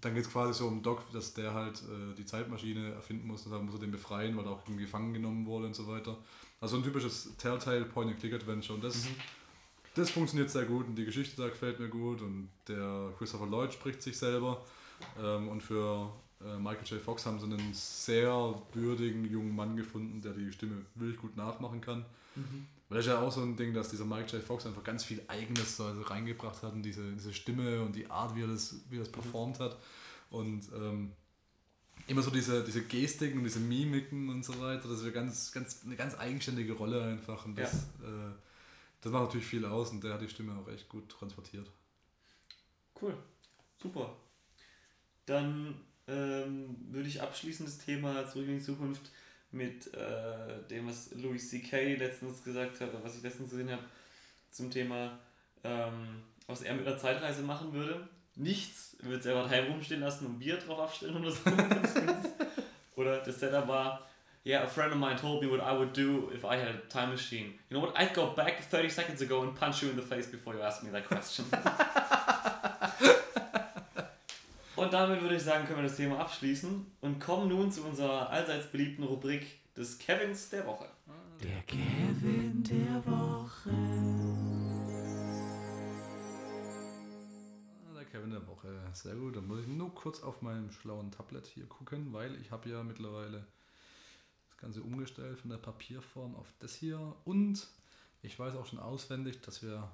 dann geht es quasi so um Doc, dass der halt äh, die Zeitmaschine erfinden muss und dann muss er den befreien, weil er auch gefangen genommen wurde und so weiter. Also ein typisches Telltale Point-and-Click-Adventure. Und das, Mhm. das funktioniert sehr gut und die Geschichte da gefällt mir gut und der Christopher Lloyd spricht sich selber. Ähm, und für Michael J. Fox haben sie einen sehr würdigen jungen Mann gefunden, der die Stimme wirklich gut nachmachen kann. Mhm. Weil das ist ja auch so ein Ding, dass dieser Michael J. Fox einfach ganz viel Eigenes so also reingebracht hat und diese, diese Stimme und die Art, wie er das, wie er das performt hat. Und ähm, immer so diese, diese Gestiken und diese Mimiken und so weiter, das ist ja ganz, ganz, eine ganz eigenständige Rolle einfach. Und das, äh, das macht natürlich viel aus und der hat die Stimme auch echt gut transportiert. Cool. Super. Dann ähm, würde ich abschließen das Thema Zurück in die Zukunft mit äh, dem, was Louis C.K. letztens gesagt hat, oder was ich letztens gesehen habe, zum Thema, ähm, was er mit einer Zeitreise machen würde. Nichts, er würde selber daheim rumstehen lassen und Bier drauf abstellen oder so. oder das Setup war, yeah, a friend of mine told me what I would do if I had a time machine. You know what, I'd go back 30 seconds ago and punch you in the face before you ask me that question. Und damit würde ich sagen, können wir das Thema abschließen und kommen nun zu unserer allseits beliebten Rubrik des Kevins der Woche. Der Kevin der Woche. Der Kevin der Woche, sehr gut. Dann muss ich nur kurz auf meinem schlauen Tablet hier gucken, weil ich habe ja mittlerweile das Ganze umgestellt von der Papierform auf das hier. Und ich weiß auch schon auswendig, dass wir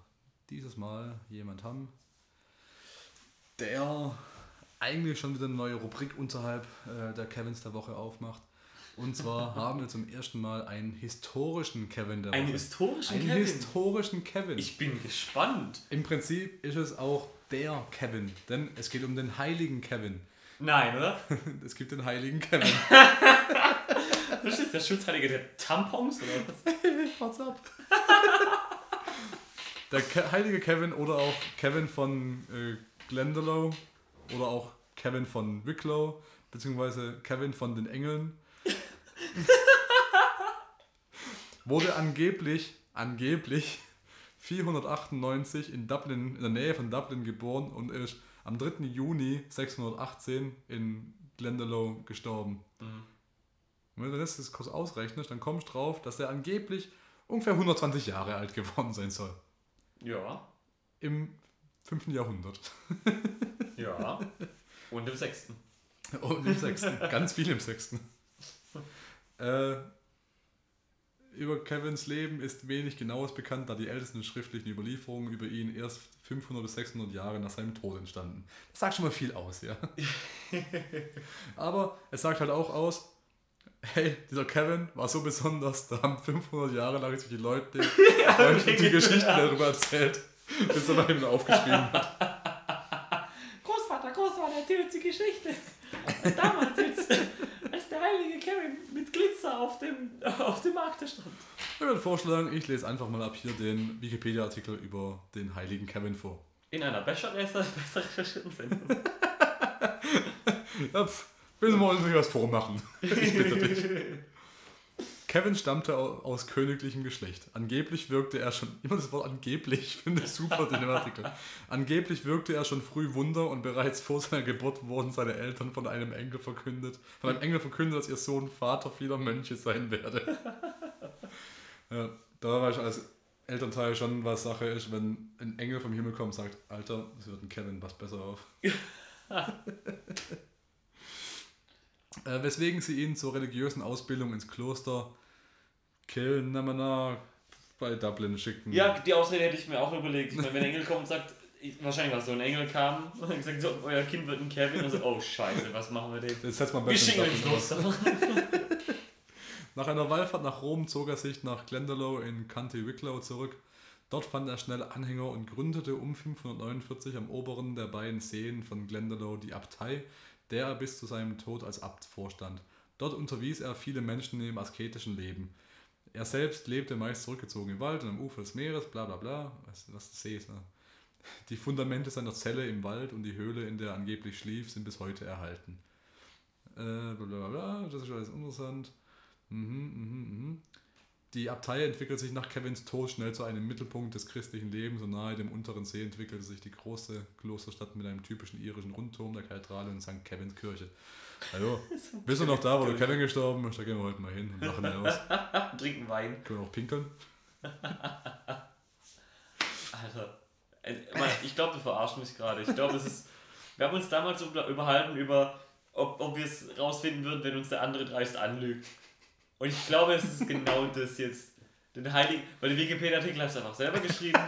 dieses Mal jemand haben, der eigentlich schon wieder eine neue Rubrik unterhalb äh, der Kevins der Woche aufmacht. Und zwar haben wir zum ersten Mal einen historischen Kevin der Woche. Einen historischen einen Kevin. historischen Kevin. Ich bin gespannt. Im Prinzip ist es auch der Kevin, denn es geht um den heiligen Kevin. Nein, oder? Es gibt den heiligen Kevin. Das ist der Schutzheilige der Tampons oder was? What's up? Der Ke heilige Kevin oder auch Kevin von äh, Glendalough oder auch Kevin von Wicklow, beziehungsweise Kevin von den Engeln. Wurde angeblich, angeblich 498 in Dublin, in der Nähe von Dublin geboren und ist am 3. Juni 618 in Glendalough gestorben. Mhm. Und wenn du das jetzt kurz ausrechnest, dann kommst du drauf, dass er angeblich ungefähr 120 Jahre alt geworden sein soll. Ja, Im 5. Jahrhundert. ja. Und im sechsten. Und im 6. Ganz viel im 6. Äh, über Kevins Leben ist wenig Genaues bekannt, da die ältesten schriftlichen Überlieferungen über ihn erst 500 bis 600 Jahre nach seinem Tod entstanden. Das sagt schon mal viel aus, ja. Aber es sagt halt auch aus, hey, dieser Kevin war so besonders, da haben 500 Jahre lang sich die Leute, Leute die Geschichten darüber erzählt, bis er mal eben aufgeschrieben hat. Großvater, Großvater erzählt die Geschichte. Damals, als, als der heilige Kevin mit Glitzer auf dem, auf dem Markt stand. Ich würde vorschlagen, ich lese einfach mal ab hier den Wikipedia-Artikel über den heiligen Kevin vor. In einer besser, besser, recherchierten Sendung. Ja, pf, willst du mal was vormachen? Ich bitte dich. Kevin stammte au- aus königlichem Geschlecht. Angeblich wirkte er schon, immer das Wort angeblich, finde ich super in dem Artikel. Angeblich wirkte er schon früh Wunder und bereits vor seiner Geburt wurden seine Eltern von einem Engel verkündet, von einem Engel verkündet, dass ihr Sohn Vater vieler Mönche sein werde. ja, da war ich als Elternteil schon, was Sache ist, wenn ein Engel vom Himmel kommt und sagt, Alter, es wird ein Kevin, pass besser auf. äh, weswegen sie ihn zur religiösen Ausbildung ins Kloster Kilnamana bei Dublin schickten. Ja, die Ausrede hätte ich mir auch überlegt. Ich meine, wenn ein Engel kommt und sagt, ich, wahrscheinlich war es so, ein Engel kam und gesagt, so, euer Kind wird ein Kevin. Und so, oh scheiße, was machen wir denn? Jetzt setzt man Wir schicken aus. Kloster. Nach einer Wallfahrt nach Rom zog er sich nach Glendalough in County Wicklow zurück. Dort fand er schnell Anhänger und gründete um 549 am oberen der beiden Seen von Glendalough die Abtei, der er bis zu seinem Tod als Abt vorstand. Dort unterwies er viele Menschen im asketischen Leben. Er selbst lebte meist zurückgezogen im Wald und am Ufer des Meeres, bla bla bla, was, was das See ist. Ne? Die Fundamente seiner Zelle im Wald und die Höhle, in der er angeblich schlief, sind bis heute erhalten. Äh, bla bla bla, das ist alles interessant. Mhm, mhm, mhm. Die Abtei entwickelt sich nach Kevins Tod schnell zu einem Mittelpunkt des christlichen Lebens und nahe dem unteren See entwickelte sich die große Klosterstadt mit einem typischen irischen Rundturm, der Kathedrale und St. Kevins Kirche. Hallo, bist du noch da, wo der Kevin gestorben ist? Da gehen wir heute mal hin und lachen aus. Trinken Wein. Können wir auch pinkeln? Alter. Äh, Mann, Ich glaube, du verarschst mich gerade. Ich glaube, es ist. Wir haben uns damals über- überhalten über, ob, ob wir es rausfinden würden, wenn uns der andere dreist anlügt. Und ich glaube, es ist genau das jetzt. Den Heiligen, weil den Wikipedia-Artikel hast du einfach selber geschrieben.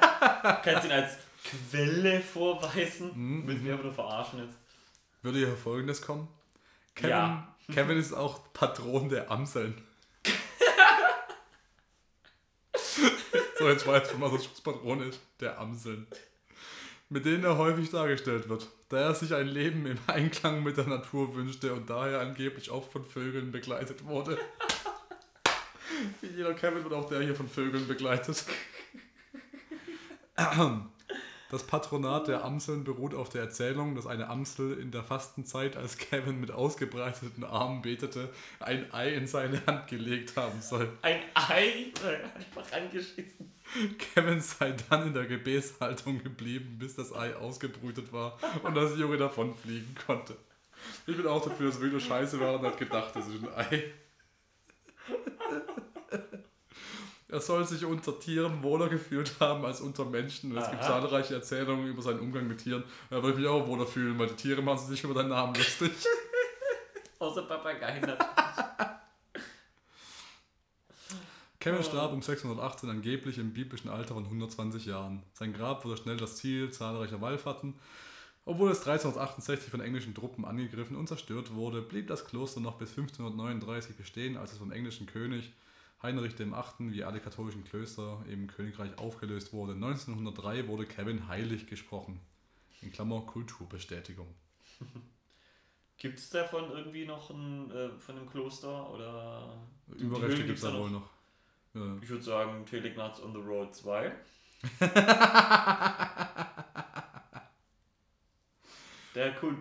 Kannst ihn als Quelle vorweisen. Mhm, du mich aber nur verarschen jetzt? Würde hier folgendes kommen? Kevin, Ja. Kevin ist auch Patron der Amseln. so, jetzt weiß ich, was der Schutzpatron ist. Der Amseln. Mit denen er häufig dargestellt wird. Da er sich ein Leben im Einklang mit der Natur wünschte und daher angeblich auch von Vögeln begleitet wurde. Wie jeder Kevin wird auch der hier von Vögeln begleitet. Das Patronat der Amseln beruht auf der Erzählung, dass eine Amsel in der Fastenzeit, als Kevin mit ausgebreiteten Armen betete, ein Ei in seine Hand gelegt haben soll. Ein Ei einfach angeschissen. Kevin sei dann in der Gebetshaltung geblieben, bis das Ei ausgebrütet war und das Junge davonfliegen konnte. Ich bin auch dafür, dass es wieder scheiße war und hat gedacht, das ist ein Ei. Er soll sich unter Tieren wohler gefühlt haben als unter Menschen. Und es gibt Aha. zahlreiche Erzählungen über seinen Umgang mit Tieren. Da würde ich mich auch wohler fühlen, weil die Tiere machen sich über deinen Namen lustig. Außer Papageien. Kevin starb um 618 angeblich im biblischen Alter von 120 Jahren. Sein Grab wurde schnell das Ziel zahlreicher Wallfahrten. Obwohl es 1368 von englischen Truppen angegriffen und zerstört wurde, blieb das Kloster noch bis 1539 bestehen, als es vom englischen König Heinrich VIII. wie alle katholischen Klöster im Königreich aufgelöst wurde. 1903 wurde Kevin heilig gesprochen. In Klammer Kulturbestätigung. Gibt es davon irgendwie noch ein, äh, von einem Kloster? Oder Überreste gibt es da wohl noch. Ja. Ich würde sagen, Telegnaz on the Road 2. der, Kult,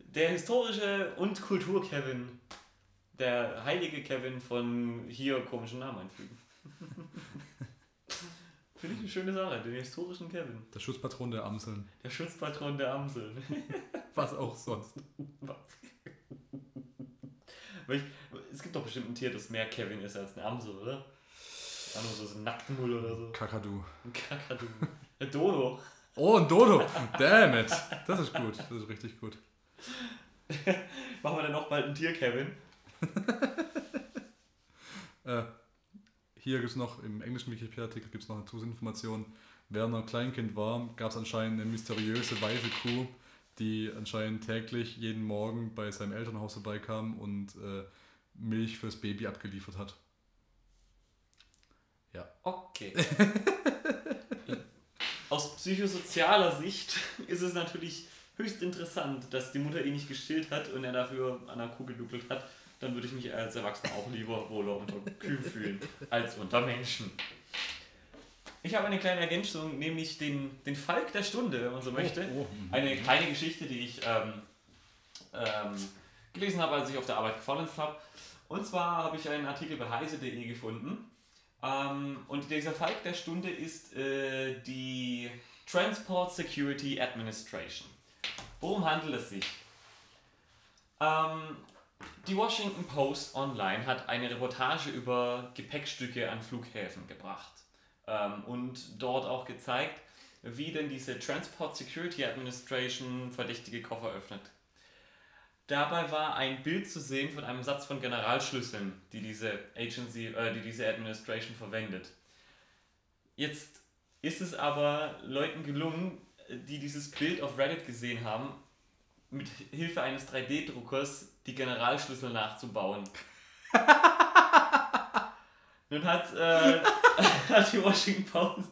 der historische und Kultur-Kevin. Der heilige Kevin von hier komischen Namen einfügen. Finde ich eine schöne Sache, den historischen Kevin. Der Schutzpatron der Amseln. Der Schutzpatron der Amseln. Was auch sonst. Was? Ich, es gibt doch bestimmt ein Tier, das mehr Kevin ist als eine Amsel, oder? Ahnung, so ein Nacktmull oder so. Kakadu. Ein Kakadu. Ein Dodo. Oh, ein Dodo. Damn it. Das ist gut. Das ist richtig gut. Machen wir dann noch bald ein Tier, Kevin? Äh, hier gibt es noch, im englischen Wikipedia-Artikel gibt es noch eine Zusatzinformation. Während er Kleinkind war, gab es anscheinend eine mysteriöse weiße Kuh, die anscheinend täglich jeden Morgen bei seinem Elternhaus vorbeikam und äh, Milch fürs Baby abgeliefert hat. Okay. Aus psychosozialer Sicht ist es natürlich höchst interessant, dass die Mutter ihn nicht gestillt hat und er dafür an der Kuh geduckelt hat. Dann würde ich mich als Erwachsener auch lieber wohler unter Kühen fühlen als unter Menschen. Ich habe eine kleine Ergänzung, nämlich den, den Falk der Stunde, wenn man so möchte. Oh, oh. Eine kleine Geschichte, die ich ähm, ähm, gelesen habe, als ich auf der Arbeit gefallen habe. Und zwar habe ich einen Artikel bei heise.de gefunden. Ähm, und dieser Falk der Stunde ist äh, die Transport Security Administration. Worum handelt es sich? Die Washington Post Online hat eine Reportage über Gepäckstücke an Flughäfen gebracht ähm, und dort auch gezeigt, wie denn diese Transport Security Administration verdächtige Koffer öffnet. Dabei war ein Bild zu sehen von einem Satz von Generalschlüsseln, die diese Agency, äh, die diese Administration verwendet. Jetzt ist es aber Leuten gelungen, die dieses Bild auf Reddit gesehen haben, mit Hilfe eines 3D-Druckers die Generalschlüssel nachzubauen. Nun hat, äh, hat die Washington Post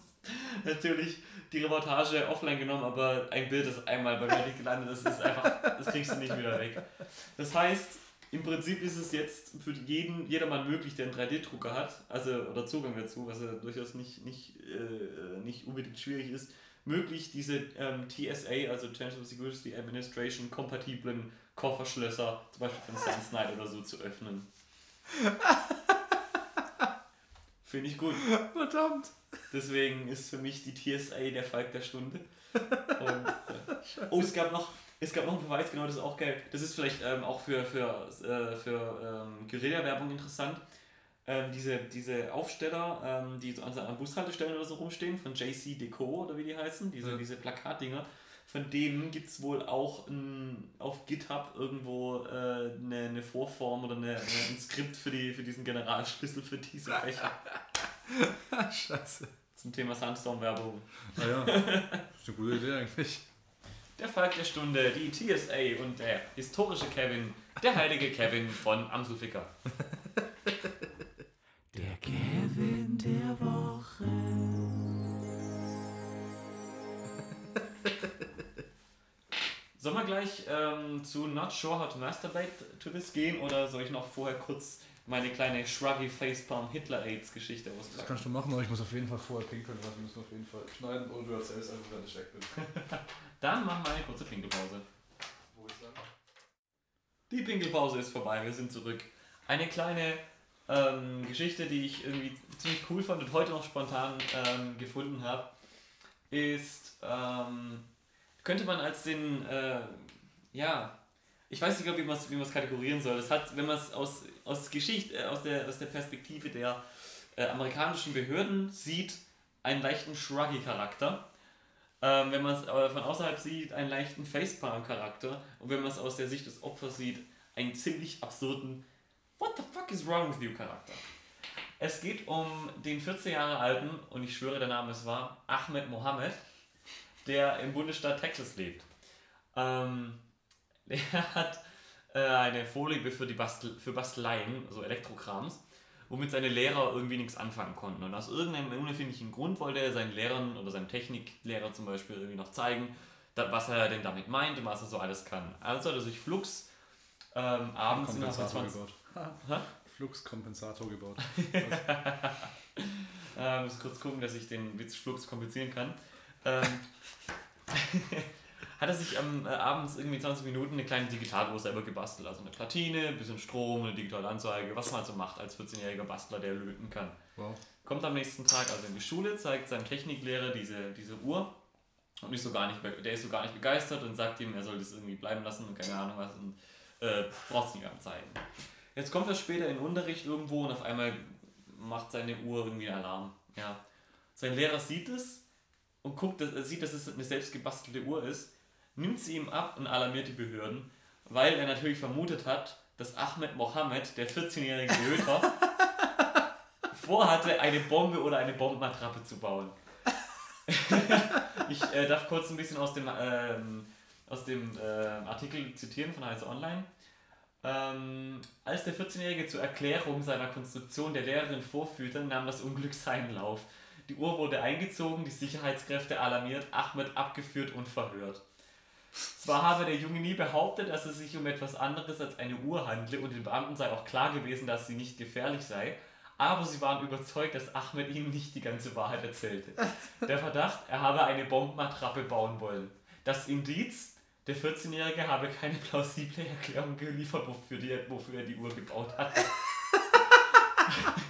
natürlich die Reportage offline genommen, aber ein Bild, das einmal bei Reddit gelandet ist, ist einfach, das kriegst du nicht wieder weg. Das heißt, im Prinzip ist es jetzt für jeden, jedermann möglich, der einen 3D-Drucker hat, also oder Zugang dazu, was ja durchaus nicht, nicht, äh, nicht unbedingt schwierig ist, möglich, diese ähm, TSA, also Transport Security Administration, kompatiblen Kofferschlösser, zum Beispiel von Sunsnight oder so, zu öffnen. Finde ich gut. Verdammt. Deswegen ist für mich die TSA der Falk der Stunde. Und, äh, oh, es gab noch, es gab noch einen Beweis, genau, das ist auch geil. Das ist vielleicht ähm, auch für, für, äh, für ähm, Guerilla-Werbung interessant. Ähm, diese, diese Aufsteller, ähm, die so an, an Bushaltestellen oder so rumstehen, von JC Deco oder wie die heißen, diese, Ja. diese Plakatdinger, von denen gibt es wohl auch ein, auf GitHub irgendwo äh, eine, eine Vorform oder eine, ein Skript für, die, für diesen Generalschlüssel für diese Fächer Scheiße. zum Thema Sandstorm-Werbung. Ah ja, das ist eine gute Idee eigentlich. Der Falk der Stunde, die TSA und der historische Kevin, der heilige Kevin von Amselficker. zu Not Sure How to Masturbate to This gehen oder soll ich noch vorher kurz meine kleine Shruggy Facepalm Hitler AIDS Geschichte Das auspacken? kannst du machen, aber ich muss auf jeden Fall vorher pinkeln, weil wir müssen auf jeden Fall schneiden oder du erzählst einfach, wenn ich weg bin. Dann machen wir eine kurze Pinkelpause. Wo ich sagen? Die Pinkelpause ist vorbei, wir sind zurück. Eine kleine ähm, Geschichte, die ich irgendwie ziemlich cool fand und heute noch spontan ähm, gefunden habe, ist, ähm, könnte man als den, äh, ja, ich weiß nicht, wie man es wie kategorieren soll. Das hat, wenn man es aus, aus Geschichte, äh, aus, der, aus der Perspektive der äh, amerikanischen Behörden sieht, einen leichten Shruggy-Charakter. Ähm, wenn man es aber von außerhalb sieht, einen leichten Facepalm-Charakter. Und wenn man es aus der Sicht des Opfers sieht, einen ziemlich absurden What the fuck is wrong with you Charakter. Es geht um den 14 Jahre alten, und ich schwöre, der Name ist wahr, Ahmed Mohammed, der im Bundesstaat Texas lebt. Ähm, der hat äh, eine Vorliebe für, die Bastel für Basteleien, also Elektrokrams, womit seine Lehrer irgendwie nichts anfangen konnten. Und aus irgendeinem unerfindlichen Grund wollte er seinen Lehrern oder seinem Techniklehrer zum Beispiel irgendwie noch zeigen, was er denn damit meint und was er so alles kann. Also hat er sich flugs ähm, abends Kompensator 20... gebaut. Fluxkompensator gebaut. Äh, muss kurz gucken, dass ich den Witz flugs komplizieren kann. Ähm, hat er sich am äh, abends irgendwie 20 Minuten eine kleine Digitaluhr selber gebastelt. Also eine Platine, ein bisschen Strom, eine digitale Anzeige, was man halt so macht als 14-jähriger Bastler, der löten kann. Wow. Kommt am nächsten Tag also in die Schule, zeigt seinem Techniklehrer diese, diese Uhr und ist so gar nicht, der ist so gar nicht begeistert und sagt ihm, er soll das irgendwie bleiben lassen und keine Ahnung was und äh, braucht es nicht anzeigen. Jetzt kommt er später in den Unterricht irgendwo und auf einmal macht seine Uhr irgendwie einen Alarm. Ja. Sein Lehrer sieht es und guckt, dass, er sieht, dass es eine selbst gebastelte Uhr ist, nimmt sie ihm ab und alarmiert die Behörden, weil er natürlich vermutet hat, dass Ahmed Mohammed, der 14-jährige Löter, vorhatte, eine Bombe oder eine Bombenattrappe zu bauen. ich äh, darf kurz ein bisschen aus dem, ähm, aus dem äh, Artikel zitieren von Heise Online. Ähm, als der 14-Jährige zur Erklärung seiner Konstruktion der Lehrerin vorführte, nahm das Unglück seinen Lauf. Die Uhr wurde eingezogen, die Sicherheitskräfte alarmiert, Ahmed abgeführt und verhört. Zwar habe der Junge nie behauptet, dass es sich um etwas anderes als eine Uhr handle und den Beamten sei auch klar gewesen, dass sie nicht gefährlich sei, aber sie waren überzeugt, dass Ahmed ihnen nicht die ganze Wahrheit erzählte. Der Verdacht, er habe eine Bombenattrappe bauen wollen. Das Indiz, der 14-Jährige habe keine plausible Erklärung geliefert, wofür, die, wofür er die Uhr gebaut hat.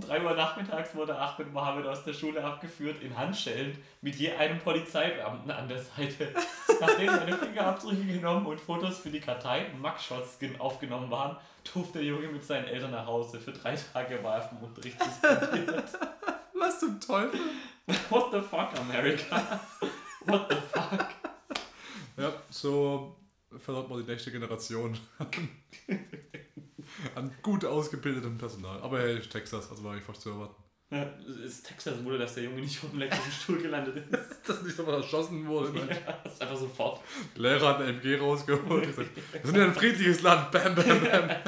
um 3 Uhr nachmittags wurde Ahmed Mohammed aus der Schule abgeführt, in Handschellen, mit je einem Polizeibeamten an der Seite. Nachdem seine Fingerabdrücke genommen und Fotos für die Kartei Mugshots gen- aufgenommen waren, durfte der Junge mit seinen Eltern nach Hause. Für drei Tage war er vom Unterricht suspendiert. Was zum Teufel? What the fuck, America? What the fuck? Ja, so fördert man die nächste Generation an gut ausgebildetem Personal. Aber hey, Texas, also war ich fast zu erwarten. Ja, ist Texas Wunder, dass der Junge nicht auf dem elektrischen Stuhl gelandet ist. Dass nicht nochmal erschossen wurde. Ja, das ist einfach sofort. Lehrer hat eine MG rausgeholt gesagt, wir sind ja ein friedliches Land. Bam, bam, bam.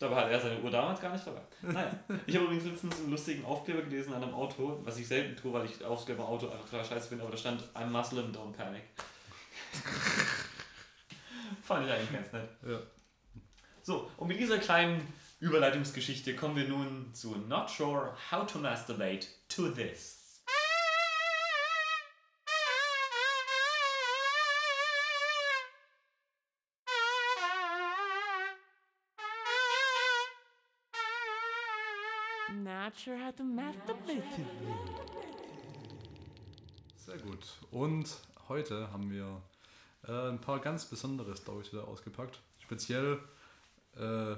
Dabei hat er seine Uhr damals gar nicht dabei. Naja, ich habe übrigens letztens einen lustigen Aufkleber gelesen an einem Auto, was ich selten tue, weil ich Aufkleber Auto einfach total scheiße finde, aber da stand I'm Muslim, don't panic. Fand ich eigentlich ganz nett. Ja. So, und mit dieser kleinen Überleitungsgeschichte kommen wir nun zu Not Sure How to Masturbate to This. Not sure how to masturbate to Sehr gut. Und heute haben wir äh, ein paar ganz besondere Storys wieder ausgepackt. Speziell äh,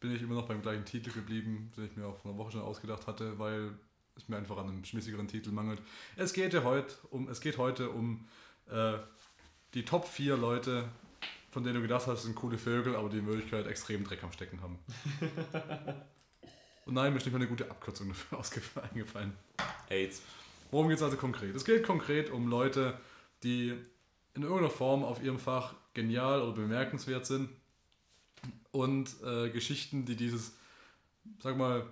bin ich immer noch beim gleichen Titel geblieben, den ich mir auch vor einer Woche schon ausgedacht hatte, weil es mir einfach an einem schmissigeren Titel mangelt. Es geht, ja heute um, es geht heute um äh, die Top 4 Leute, von denen du gedacht hast, sind coole Vögel, aber die in Wirklichkeit extrem Dreck am Stecken haben. Und nein, mir ist nicht mal eine gute Abkürzung dafür ausgefallen, eingefallen. AIDS. Worum geht es also konkret? Es geht konkret um Leute, die in irgendeiner Form auf ihrem Fach genial oder bemerkenswert sind und äh, Geschichten, die dieses, sag mal,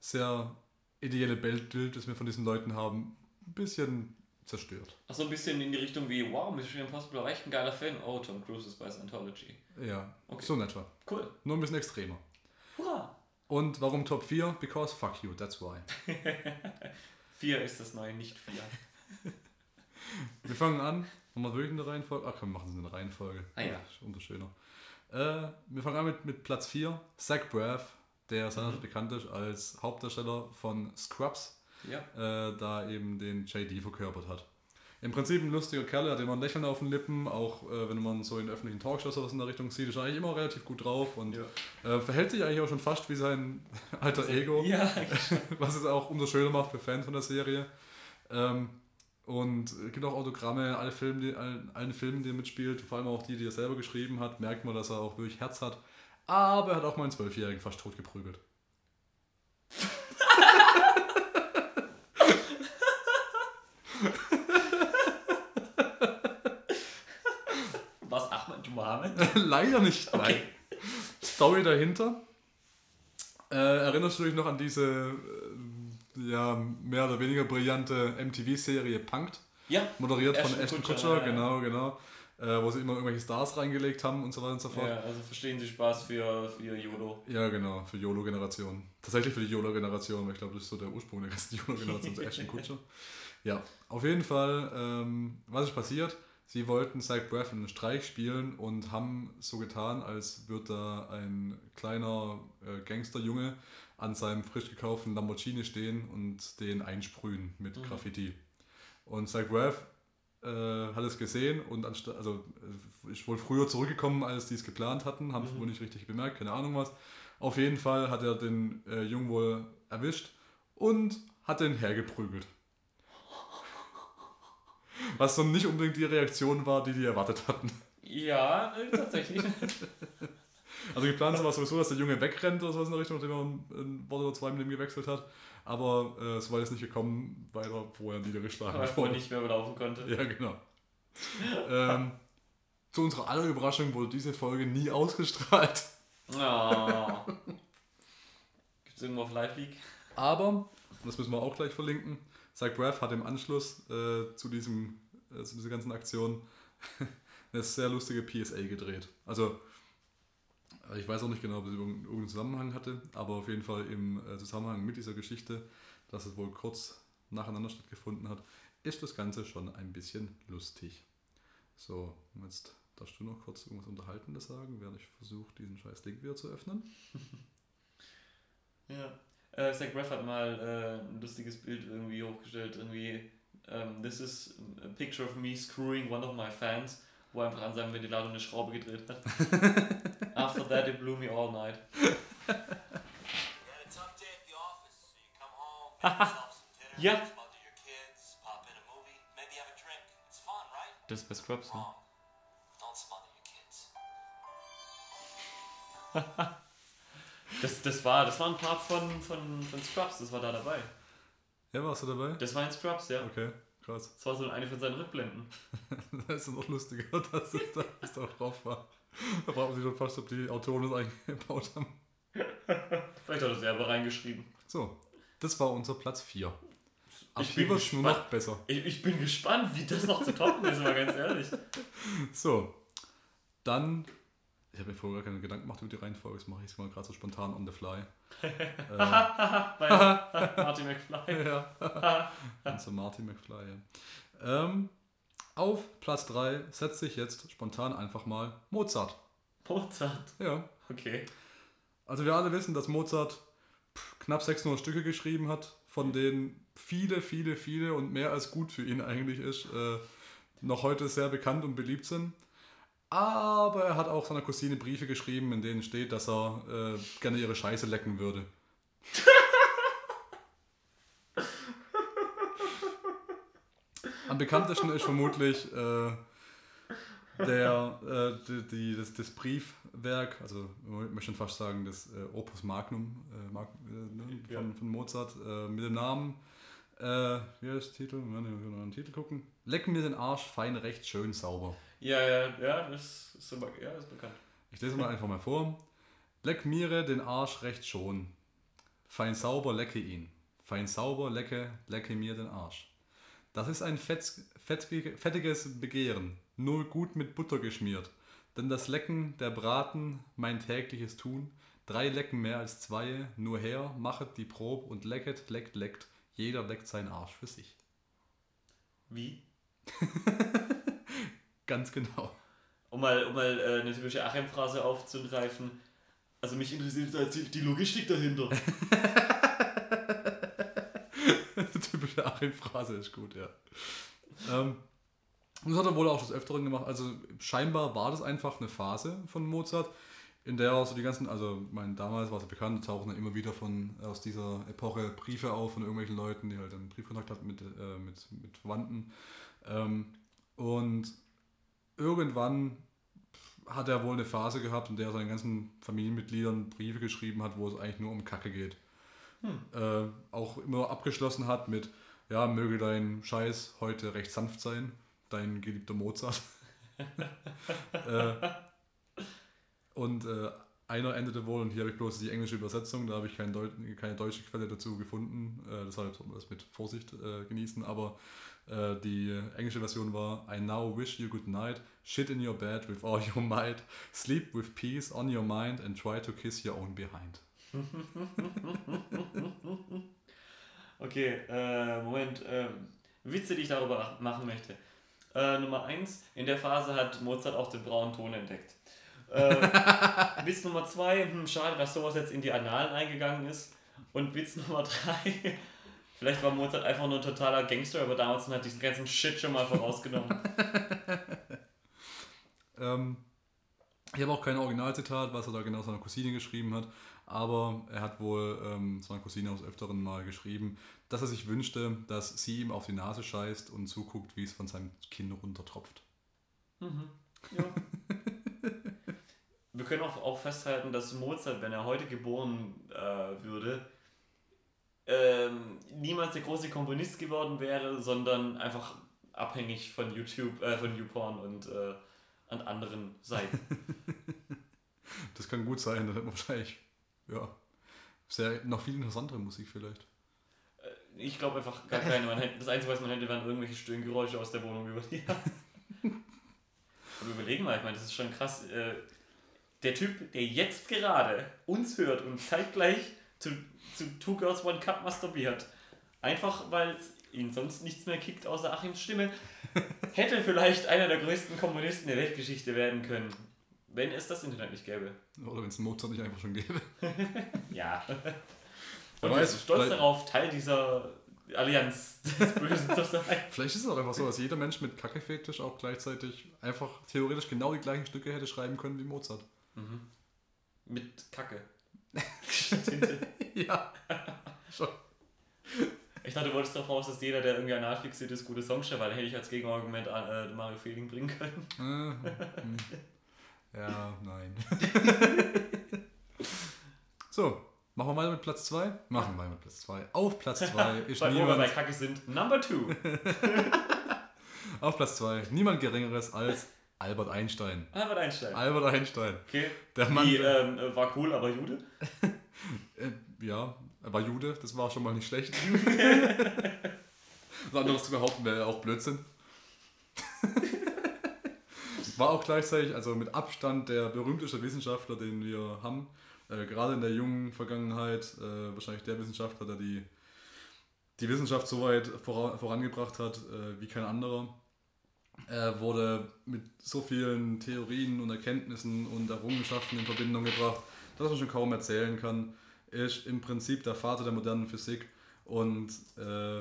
sehr ideelle Weltbild, das wir von diesen Leuten haben, ein bisschen zerstört. Ach so ein bisschen in die Richtung wie, wow, Mission Impossible war echt ein geiler Film. Oh, Tom Cruise ist bei Scientology. Ja, Okay. so in etwa. Cool. Nur ein bisschen extremer. Hurra! Und warum Top 4? Because fuck you, that's why. Vier ist das neue, nicht vier. Wir fangen an. Machen wir wirklich in der Reihenfolge? Ach komm, wir machen es in der Reihenfolge. Ah ja. Umso schöner. Äh, wir fangen an mit, mit Platz 4. Zach Braff, der seinerzeit bekannt ist als Hauptdarsteller von Scrubs, Ja. äh, da eben den JD verkörpert hat. Im Prinzip ein lustiger Kerl, er hat immer ein Lächeln auf den Lippen, auch äh, wenn man so in öffentlichen Talkshows oder was in der Richtung sieht, ist er eigentlich immer relativ gut drauf und äh, verhält sich eigentlich auch schon fast wie sein alter Ego Ja, was es auch umso schöner macht für Fans von der Serie. Ähm, und es gibt auch Autogramme, alle Filme, die, allen, allen Filmen, die er mitspielt, vor allem auch die, die er selber geschrieben hat, merkt man, dass er auch wirklich Herz hat. Aber er hat auch mal einen Zwölfjährigen fast tot geprügelt. was Ahmed Mohammed? Leider nicht. Okay. Nein. Story dahinter. Äh, erinnerst du dich noch an diese äh, ja, mehr oder weniger brillante MTV-Serie Punked? Ja. Moderiert von Ashton Ashton Kutcher, Kutscher, ja, ja. genau, genau. Äh, wo sie immer irgendwelche Stars reingelegt haben und so weiter und so fort. ja. Also verstehen Sie Spaß für, für YOLO. Ja, genau, für YOLO-Generation. Tatsächlich für die YOLO-Generation, weil ich glaube, das ist so der Ursprung der ganzen YOLO-Generation, so Ashton Kutscher. Ja, auf jeden Fall, ähm, was ist passiert? Sie wollten Zach Braff einen Streich spielen und haben so getan, als würde da ein kleiner äh, Gangsterjunge an seinem frisch gekauften Lamborghini stehen und den einsprühen mit Graffiti. Und Zach Braff äh, hat es gesehen und anstatt, also äh, ist wohl früher zurückgekommen, als die es geplant hatten, haben es wohl nicht richtig bemerkt, keine Ahnung was. Auf jeden Fall hat er den äh, Jungen wohl erwischt und hat den hergeprügelt. Was so nicht unbedingt die Reaktion war, die die erwartet hatten. Ja, äh, tatsächlich. Also geplant war sowieso, dass der Junge wegrennt oder sowas in der Richtung, nachdem er ein, Wort oder zwei mit ihm gewechselt hat. Aber äh, so weit ist nicht gekommen, weil er vorher niedergeschlagen Weil er wurde. nicht mehr laufen konnte. Ja, genau. ähm, zu unserer aller Überraschung wurde diese Folge nie ausgestrahlt. Oh. Gibt es irgendwo auf Live League? Aber, und das müssen wir auch gleich verlinken, Zach Braff hat im Anschluss äh, zu, diesem, äh, zu dieser ganzen Aktion eine sehr lustige PSA gedreht. Also, ich weiß auch nicht genau, ob es irgendeinen Zusammenhang hatte, aber auf jeden Fall im äh, Zusammenhang mit dieser Geschichte, dass es wohl kurz nacheinander stattgefunden hat, ist das Ganze schon ein bisschen lustig. So, jetzt darfst du noch kurz irgendwas Unterhaltendes sagen, während ich versuche, diesen scheiß Link wieder zu öffnen. Ja. Äh, Zach Braff hat mal äh, ein lustiges Bild irgendwie hochgestellt, irgendwie ähm, This is a picture of me screwing one of my fans, wo er einfach an seinem Ventilator eine Schraube gedreht hat. After that it blew me all night. You had a tough day at the office, so you come home, make yourself some dinner, Yeah. smother your kids, pop in a movie, maybe have a drink. It's fun, right? Das ist bei Scrubs, ne? Das, das, war, das war ein Part von, von, von Scrubs, das war da dabei. Ja, warst du dabei? Das war in Scrubs, ja. Okay, krass. Das war so eine von seinen Rückblenden. Das ist noch lustiger, dass es da, dass da drauf war. Da fragt man sich schon fast, ob die Autoren das eingebaut haben. Vielleicht hat er selber reingeschrieben. So, das war unser Platz 4. Ab Ich bin es nur gespannt. noch besser. Ich, ich bin gespannt, wie das noch zu toppen ist, mal ganz ehrlich. So, dann, ich habe mir vorher gar keine Gedanken gemacht über die Reihenfolge, das mache ich jetzt mal gerade so spontan on the fly. äh, Martin McFly. ja. Unser Martin McFly, ja. Ähm, auf Platz 3 setzt sich jetzt spontan einfach mal Mozart. Mozart. Ja. Okay. Also wir alle wissen, dass Mozart knapp 600 Stücke geschrieben hat, von denen viele, viele, viele und mehr als gut für ihn eigentlich ist, äh, noch heute sehr bekannt und beliebt sind. Aber er hat auch seiner Cousine Briefe geschrieben, in denen steht, dass er äh, gerne ihre Scheiße lecken würde. Am bekanntesten ist vermutlich äh, der, äh, die, die, das, das Briefwerk, also ich möchte fast sagen, das äh, Opus Magnum äh, Mag, äh, ne, von, von Mozart mit dem Namen, äh, wie heißt der Titel? Moment, ich noch einen Titel gucken. Leck mir den Arsch fein, recht schön sauber. Ja, ja, ja, das ist, aber, ja, ist bekannt. Ich lese mal einfach mal vor. Leck mir den Arsch recht schon. Fein sauber lecke ihn. Fein sauber lecke, lecke mir den Arsch. Das ist ein fetz, fettige, fettiges Begehren, nur gut mit Butter geschmiert. Denn das Lecken, der Braten, mein tägliches Tun. Drei Lecken mehr als zwei, nur her, machet die Prob und lecket, leckt, leckt. Jeder leckt seinen Arsch für sich. Wie? Ganz genau. Um mal, um mal äh, eine typische Achim-Phrase aufzugreifen. Also mich interessiert die, die Logistik dahinter. Typische Achim-Phrase ist gut, ja. Ähm, das hat er wohl auch des Öfteren gemacht. Also scheinbar war das einfach eine Phase von Mozart, in der auch so die ganzen, also ich meine, damals war es ja bekannt, tauchen dann immer wieder von aus dieser Epoche Briefe auf von irgendwelchen Leuten, die halt dann Briefkontakt hatten mit, äh, mit, mit Verwandten. Ähm, und irgendwann hat er wohl eine Phase gehabt, in der er seinen ganzen Familienmitgliedern Briefe geschrieben hat, wo es eigentlich nur um Kacke geht. Äh, auch immer abgeschlossen hat mit, ja, möge dein Scheiß heute recht sanft sein, dein geliebter Mozart. äh, und äh, einer endete wohl, und hier habe ich bloß die englische Übersetzung, da habe ich kein Deut keine deutsche Quelle dazu gefunden, äh, deshalb soll man das mit Vorsicht äh, genießen, aber äh, die englische Version war I now wish you good night, shit in your bed with all your might, sleep with peace on your mind and try to kiss your own behind. Okay, äh, Moment. Äh, Witze, die ich darüber machen möchte. Äh, Nummer 1. In der Phase hat Mozart auch den braunen Ton entdeckt. Äh, Witz Nummer 2. Hm, schade, dass sowas jetzt in die Annalen eingegangen ist. Und Witz Nummer 3. Vielleicht war Mozart einfach nur ein totaler Gangster, aber damals hat diesen ganzen Shit schon mal vorausgenommen. Ähm, ich habe auch kein Originalzitat, was er da genau seiner Cousine geschrieben hat, aber er hat wohl ähm, seiner Cousine aus Öfteren mal geschrieben, dass er sich wünschte, dass sie ihm auf die Nase scheißt und zuguckt, wie es von seinem Kinn runtertropft. Mhm. Ja. Wir können auch, auch festhalten, dass Mozart, wenn er heute geboren äh, würde, ähm, niemals der große Komponist geworden wäre, sondern einfach abhängig von YouTube, äh, von YouPorn und äh, an anderen Seiten. Das kann gut sein, dann hat man wahrscheinlich, ja, sehr, noch viel interessantere Musik vielleicht. Ich glaube einfach gar keine. Man hätte, das Einzige, was man hätte, wären irgendwelche Stöhngeräusche aus der Wohnung über die. Aber überlegen mal, ich meine, das ist schon krass. Äh, der Typ, der jetzt gerade uns hört und zeitgleich zu, zu Two Girls One Cup masturbiert, einfach weil es ihn sonst nichts mehr kickt außer Achims Stimme, hätte vielleicht einer der größten Kommunisten der Weltgeschichte werden können, wenn es das Internet nicht gäbe. Oder wenn es Mozart nicht einfach schon gäbe. Ja. Und weiß, ist stolz darauf, Teil dieser Allianz des Bösen zu sein. Vielleicht ist es auch einfach so, dass jeder Mensch mit Kackefetisch auch gleichzeitig einfach theoretisch genau die gleichen Stücke hätte schreiben können wie Mozart. Mit Kacke. Ja. Schon. Ich dachte, du wolltest darauf raus, dass jeder, der irgendwie anal fixiert ist, gute Songs schreibt, weil hätte ich als Gegenargument äh, Mario Fielding bringen können. Äh, hm. ja, nein. so, machen wir weiter mit Platz 2? Machen wir weiter mit Platz 2. Auf Platz 2 ist Weil wo wir bei niemand, Kacke sind, Number Two. auf Platz 2 niemand geringeres als Albert Einstein. Albert Einstein. Albert Einstein. Okay. Der Mann, Die ähm, äh, war cool, aber Jude. Äh, ja, er war Jude, das war schon mal nicht schlecht. Was anderes zu behaupten wäre auch Blödsinn. war auch gleichzeitig, also mit Abstand der berühmteste Wissenschaftler, den wir haben. Äh, gerade in der jungen Vergangenheit, äh, wahrscheinlich der Wissenschaftler, der die, die Wissenschaft so weit vora vorangebracht hat äh, wie kein anderer. Er wurde mit so vielen Theorien und Erkenntnissen und Errungenschaften in Verbindung gebracht, dass man schon kaum erzählen kann. Er ist im Prinzip der Vater der modernen Physik und äh,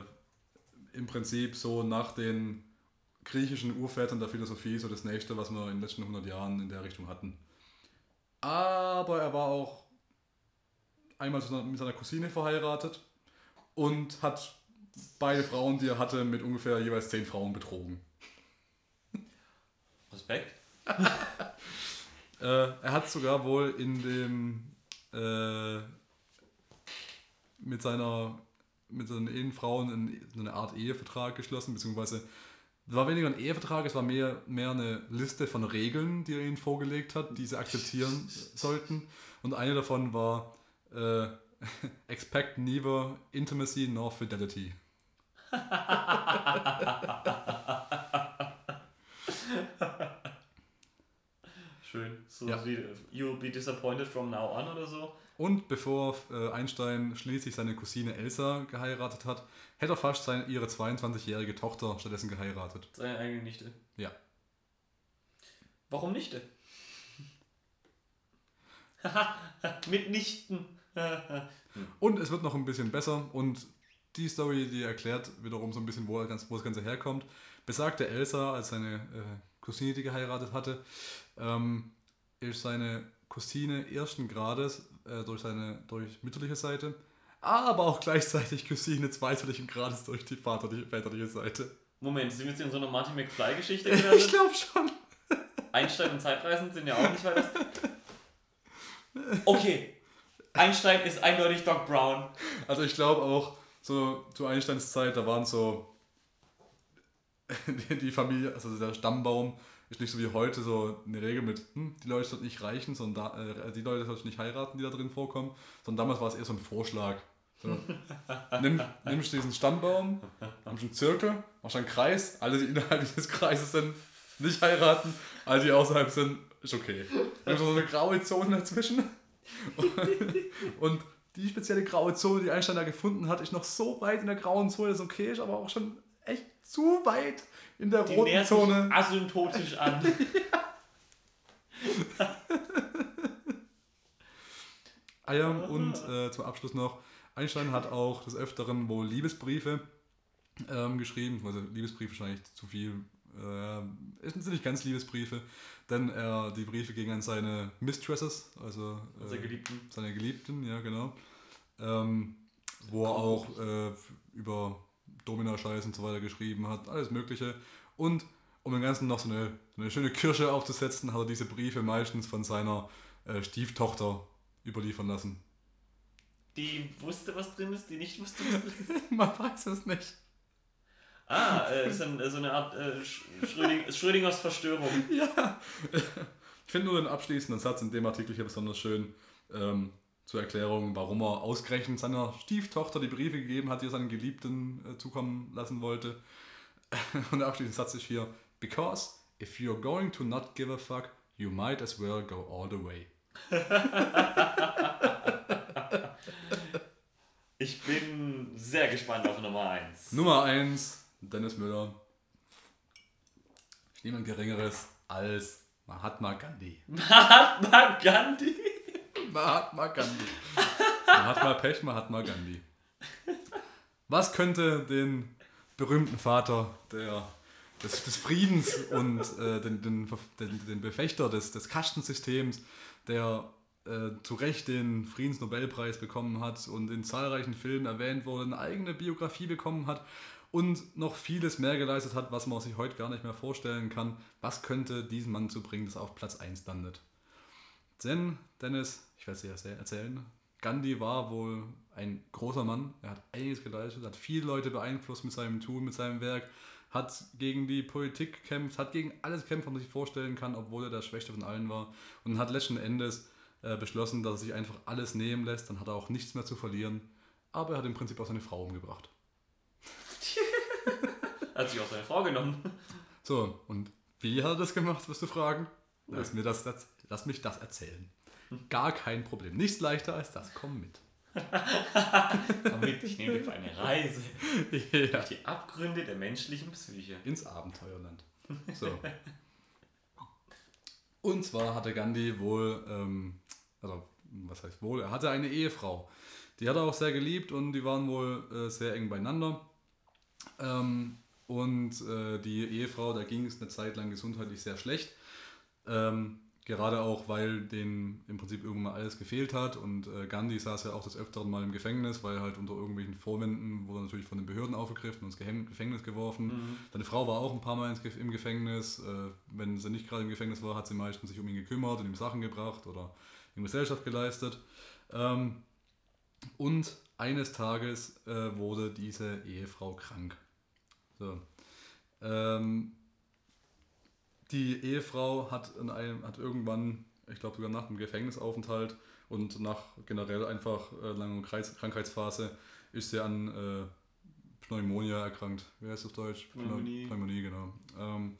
im Prinzip so nach den griechischen Urvätern der Philosophie so das nächste, was wir in den letzten 100 Jahren in der Richtung hatten. Aber er war auch einmal mit seiner Cousine verheiratet und hat beide Frauen, die er hatte, mit ungefähr jeweils zehn Frauen betrogen. Respekt. Äh, er hat sogar wohl in dem äh, mit seiner mit seinen Ehenfrauen eine Art Ehevertrag geschlossen, beziehungsweise es war weniger ein Ehevertrag, es war mehr, mehr eine Liste von Regeln, die er ihnen vorgelegt hat, die sie akzeptieren sollten. Und eine davon war äh, Expect neither intimacy nor fidelity. Schön. So Ja. wie You'll be disappointed from now on oder so. Und bevor äh, Einstein schließlich seine Cousine Elsa geheiratet hat, hätte er fast seine, ihre 22-jährige Tochter stattdessen geheiratet. Seine eigene Nichte. Ja. Warum Nichte? Mitnichten. Und es wird noch ein bisschen besser und die Story, die erklärt wiederum so ein bisschen, wo das Ganze herkommt. Besagte Elsa, als seine äh, Cousine, die geheiratet hatte, ähm, ist seine Cousine ersten Grades äh, durch seine durch mütterliche Seite, aber auch gleichzeitig Cousine zweiterlichen Grades durch die vaterliche, väterliche Seite. Moment, sind wir jetzt in so einer Martin McFly-Geschichte Ich glaube schon. Einstein und Zeitreisen sind ja auch nicht weiter. Okay. Einstein ist eindeutig Doc Brown. Also ich glaube auch, so zu Einsteins Zeit, da waren so die Familie, also der Stammbaum ist nicht so wie heute so eine Regel mit, hm, die Leute sollten nicht reichen, sondern da, äh, die Leute sollten nicht heiraten, die da drin vorkommen, sondern damals war es eher so ein Vorschlag. So, nimm, nimmst diesen Stammbaum, nimmst einen Zirkel, machst einen Kreis, alle, die innerhalb dieses Kreises sind, nicht heiraten, alle, die außerhalb sind, ist okay. Nimmst so eine graue Zone dazwischen und die spezielle graue Zone, die Einstein da gefunden hat, ist noch so weit in der grauen Zone, dass es okay ist, aber auch schon echt zu weit in der Die roten Zone. asymptotisch an. Ja, und äh, zum Abschluss noch, Einstein hat auch des Öfteren wohl Liebesbriefe ähm, geschrieben, also Liebesbriefe wahrscheinlich zu viel, äh, es sind nicht ganz Liebesbriefe, denn er die Briefe gingen an seine Mistresses, also äh, Geliebten. seine Geliebten, ja genau, ähm, wo er auch äh, über Domina-Scheiß und so weiter geschrieben hat, alles mögliche und um dem Ganzen noch so eine, eine schöne Kirsche aufzusetzen, hat er diese Briefe meistens von seiner äh, Stieftochter überliefern lassen. Die wusste, was drin ist, die nicht wusste, was drin ist. Man weiß es nicht. Ah, äh, ist ein, äh, so eine Art äh, Sch- Schröding, Schrödingers Verstörung. Ja. Ich finde nur den abschließenden Satz in dem Artikel hier besonders schön ähm, zur Erklärung, warum er ausgerechnet seiner Stieftochter die Briefe gegeben hat, die er seinen Geliebten äh, zukommen lassen wollte. Und der abschließende Satz ist hier: Because if you're going to not give a fuck, you might as well go all the way. Ich bin sehr gespannt auf Nummer 1. Nummer 1, Dennis Müller. Niemand Geringeres als Mahatma Gandhi. Mahatma Gandhi. Mahatma Gandhi. Mahatma Pech, Mahatma Gandhi. Was könnte den berühmten Vater der, des, des Friedens und äh, den, den, den, den Befechter des, des Kastensystems, der äh, zu Recht den Friedensnobelpreis bekommen hat und in zahlreichen Filmen erwähnt wurde, eine eigene Biografie bekommen hat und noch vieles mehr geleistet hat, was man sich heute gar nicht mehr vorstellen kann. Was könnte diesen Mann zu bringen, dass er auf Platz 1 landet? Denn, Dennis, ich werde es dir erzählen, Gandhi war wohl ein großer Mann. Er hat einiges geleistet, hat viele Leute beeinflusst mit seinem Tun, mit seinem Werk, hat gegen die Politik gekämpft, hat gegen alles gekämpft, was man sich vorstellen kann, obwohl er der Schwächste von allen war. Und hat letzten Endes äh, beschlossen, dass er sich einfach alles nehmen lässt. Dann hat er auch nichts mehr zu verlieren. Aber er hat im Prinzip auch seine Frau umgebracht. Hat sich auch seine Frau genommen. So, und wie hat er das gemacht, wirst du fragen? Lass, mir das, das, lass mich das erzählen. Gar kein Problem. Nichts leichter als das. Komm mit. Damit ich nehme dich auf eine Reise ja. durch die Abgründe der menschlichen Psyche. Ins Abenteuerland. So. Und zwar hatte Gandhi wohl, ähm, also was heißt wohl, er hatte eine Ehefrau. Die hat er auch sehr geliebt und die waren wohl äh, sehr eng beieinander. Ähm, und äh, die Ehefrau, da ging es eine Zeit lang gesundheitlich sehr schlecht. Ähm, gerade auch, weil denen im Prinzip irgendwann mal alles gefehlt hat. Und äh, Gandhi saß ja auch des Öfteren mal im Gefängnis, weil halt unter irgendwelchen Vorwänden wurde natürlich von den Behörden aufgegriffen und ins Gefängnis geworfen. Seine Frau war auch ein paar Mal im Gefängnis. Äh, wenn sie nicht gerade im Gefängnis war, hat sie meistens sich um ihn gekümmert und ihm Sachen gebracht oder ihm Gesellschaft geleistet. Ähm, und eines Tages äh, wurde diese Ehefrau krank. So. Ähm, die Ehefrau hat, in einem, hat irgendwann, ich glaube sogar nach dem Gefängnisaufenthalt und nach generell einfach äh, langer Krankheitsphase, ist sie an äh, Pneumonia erkrankt. Wie heißt das auf Deutsch? Pneumonie. Pneumonie, genau. Ähm,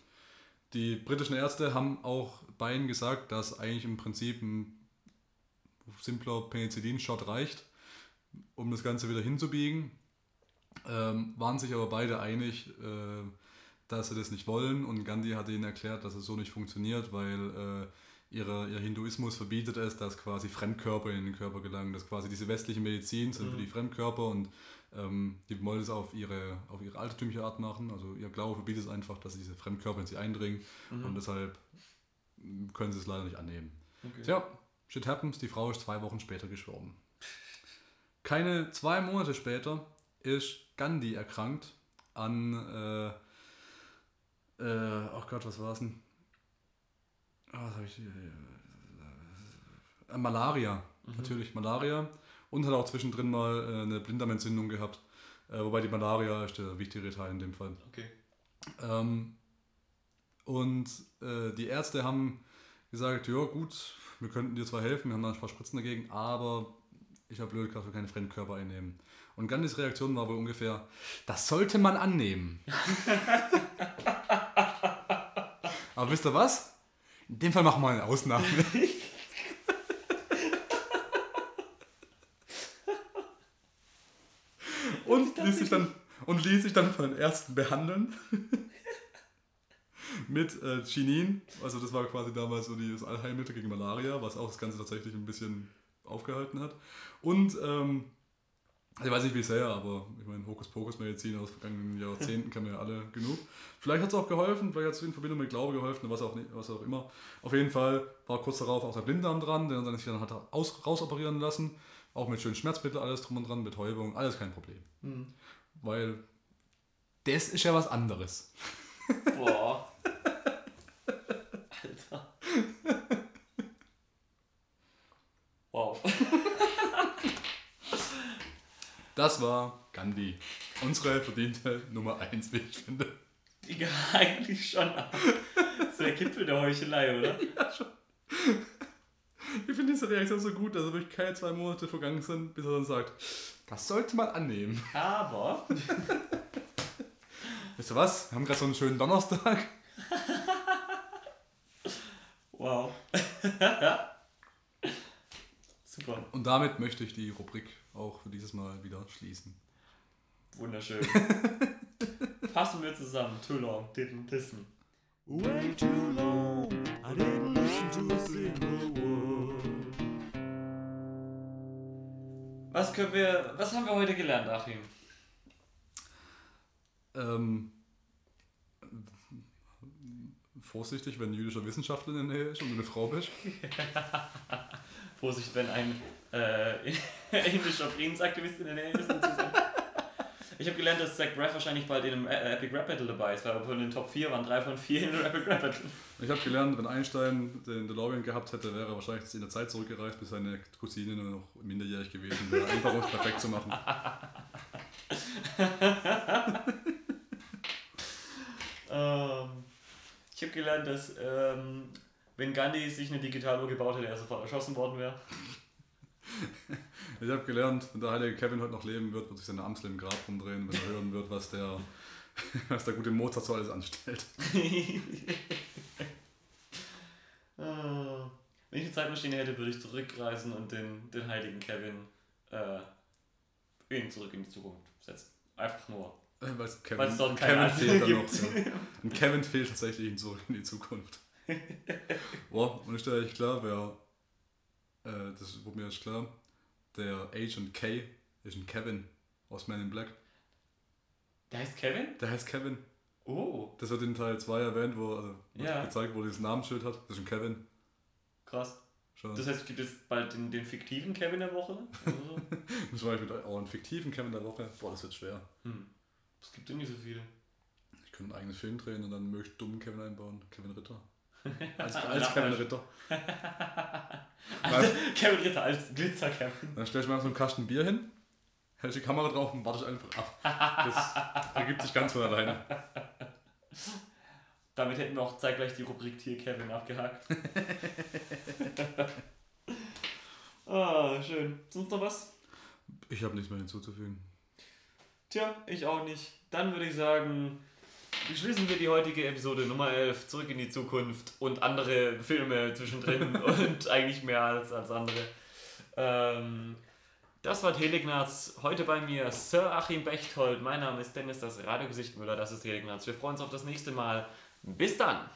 die britischen Ärzte haben auch bei ihnen gesagt, dass eigentlich im Prinzip ein simpler Penicillin-Shot reicht, um das Ganze wieder hinzubiegen. Ähm, waren sich aber beide einig, äh, dass sie das nicht wollen. Und Gandhi hat ihnen erklärt, dass es so nicht funktioniert, weil äh, ihre, ihr Hinduismus verbietet es, dass quasi Fremdkörper in den Körper gelangen, dass quasi diese westliche Medizin sind für die Fremdkörper und ähm, die wollen es auf ihre, auf ihre altertümliche Art machen, also ihr Glaube verbietet es einfach, dass diese Fremdkörper in sie eindringen. Und deshalb können sie es leider nicht annehmen. Tja, shit happens, die Frau ist zwei Wochen später gestorben. Keine zwei Monate später ist Gandhi erkrankt an, äh, äh, oh Gott, was war es denn? Ah, was habe ich? Äh, Malaria, natürlich Malaria. Und hat auch zwischendrin mal äh, eine Blinddarmentzündung gehabt. Äh, wobei die Malaria ist der wichtigere Teil in dem Fall. Okay. Ähm, und äh, die Ärzte haben gesagt, ja gut, wir könnten dir zwar helfen, wir haben da ein paar Spritzen dagegen, aber ich habe blöd, dass wir keine Fremdkörper einnehmen. Und Gandhis Reaktion war wohl ungefähr, das sollte man annehmen. aber wisst ihr was? In dem Fall machen wir eine Ausnahme. und ließ sich dann und ließ sich dann von den Ärzten behandeln mit äh, Chinin. Also das war quasi damals so die, das Allheilmittel gegen Malaria, was auch das Ganze tatsächlich ein bisschen aufgehalten hat. Und ähm, ich weiß nicht wie sehr, aber ich meine, Hokuspokus-Medizin aus vergangenen Jahrzehnten kennen wir ja alle genug. Vielleicht hat es auch geholfen, vielleicht hat es in Verbindung mit Glaube geholfen, was auch, nicht, was auch immer. Auf jeden Fall war kurz darauf auch der Blinddarm dran, der dann sich dann hat aus, rausoperieren lassen. Auch mit schönen Schmerzmitteln, alles drum und dran, Betäubung, alles kein Problem. Weil das ist ja was anderes. Boah. Alter. Wow. Das war Gandhi. Unsere verdiente Nummer 1, wie ich finde. Digga, eigentlich schon. Das ist der Gipfel der Heuchelei, oder? Ich finde diese Reaktion so gut, dass wirklich keine zwei Monate vergangen sind, bis er dann sagt, das sollte man annehmen. Aber. Wisst ihr was? Wir haben gerade so einen schönen Donnerstag. Wow. Super. Und damit möchte ich die Rubrik auch für dieses Mal wieder schließen. Wunderschön. Fassen wir zusammen. Too long, didn't listen. Way too long, I didn't listen to a single word. Was können wir, was haben wir heute gelernt, Achim? Ähm, vorsichtig, wenn ein jüdischer Wissenschaftler in der Nähe ist und du eine Frau bist. Vorsicht, wenn ein äh, indischer Friedensaktivist in der Nähe ist. und zusammen- Ich habe gelernt, dass Zach Braff wahrscheinlich bald in einem Epic Rap Battle dabei ist, weil von den Top 4 waren drei von vier in einem Epic Rap Battle. Ich habe gelernt, wenn Einstein den DeLorean gehabt hätte, wäre er wahrscheinlich in der Zeit zurückgereist, bis seine Cousine nur noch minderjährig gewesen wäre. Einfach um es perfekt zu machen. Ähm, ich habe gelernt, dass ähm, wenn Gandhi sich eine Digitaluhr gebaut hätte, er sofort erschossen worden wäre. Ich habe gelernt, wenn der heilige Kevin heute noch leben wird, wird sich seine Amsel im Grab rumdrehen, wenn er hören wird, was der, was der gute Mozart so alles anstellt. Ah. Wenn ich eine Zeitmaschine hätte, würde ich zurückreisen und den, den heiligen Kevin äh, ihn zurück in die Zukunft setzen. Einfach nur. Äh, Weil es Kevin, dort keine Kevin fehlt dann noch. Ja. Und Kevin fehlt tatsächlich in zurück in die Zukunft. Boah, und ist dir eigentlich klar, wer, äh, das wurde mir jetzt klar, der Agent K ist ein Kevin aus Man in Black. Der heißt Kevin? Der heißt Kevin. Oh, Das wird in Teil 2 erwähnt, wo also wo Ja. gezeigt wurde, dieses Namensschild hat. Das ist ein Kevin. krass. Schon. Das heißt, gibt es bald den, den fiktiven Kevin der Woche? So? Zum Beispiel auch einen fiktiven Kevin der Woche. Boah, das wird schwer. hm. Es gibt ja nicht so viele. Ich könnte einen eigenen Film drehen und dann möglichst dummen Kevin einbauen. Kevin Ritter. Als, als. Kevin Ritter. Also, Kevin Ritter als Glitzer-Kevin. Dann stellst du mir einfach so einen Kasten Bier hin, hältst die Kamera drauf und wartest einfach ab. Das ergibt sich ganz von alleine. Damit hätten wir auch zeitgleich die Rubrik Tier Kevin abgehakt. ah, schön. Sonst noch was? Ich habe nichts mehr hinzuzufügen. Tja, ich auch nicht. Dann würde ich sagen, beschließen wir die heutige Episode Nummer 11, Zurück in die Zukunft und andere Filme zwischendrin und eigentlich mehr als, als andere. Ähm, das war Telegnaz. Heute bei mir Sir Achim Bechtold. Mein Name ist Dennis, das Radiogesicht Müller. Das ist Telegnaz. Wir freuen uns auf das nächste Mal. Bis dann!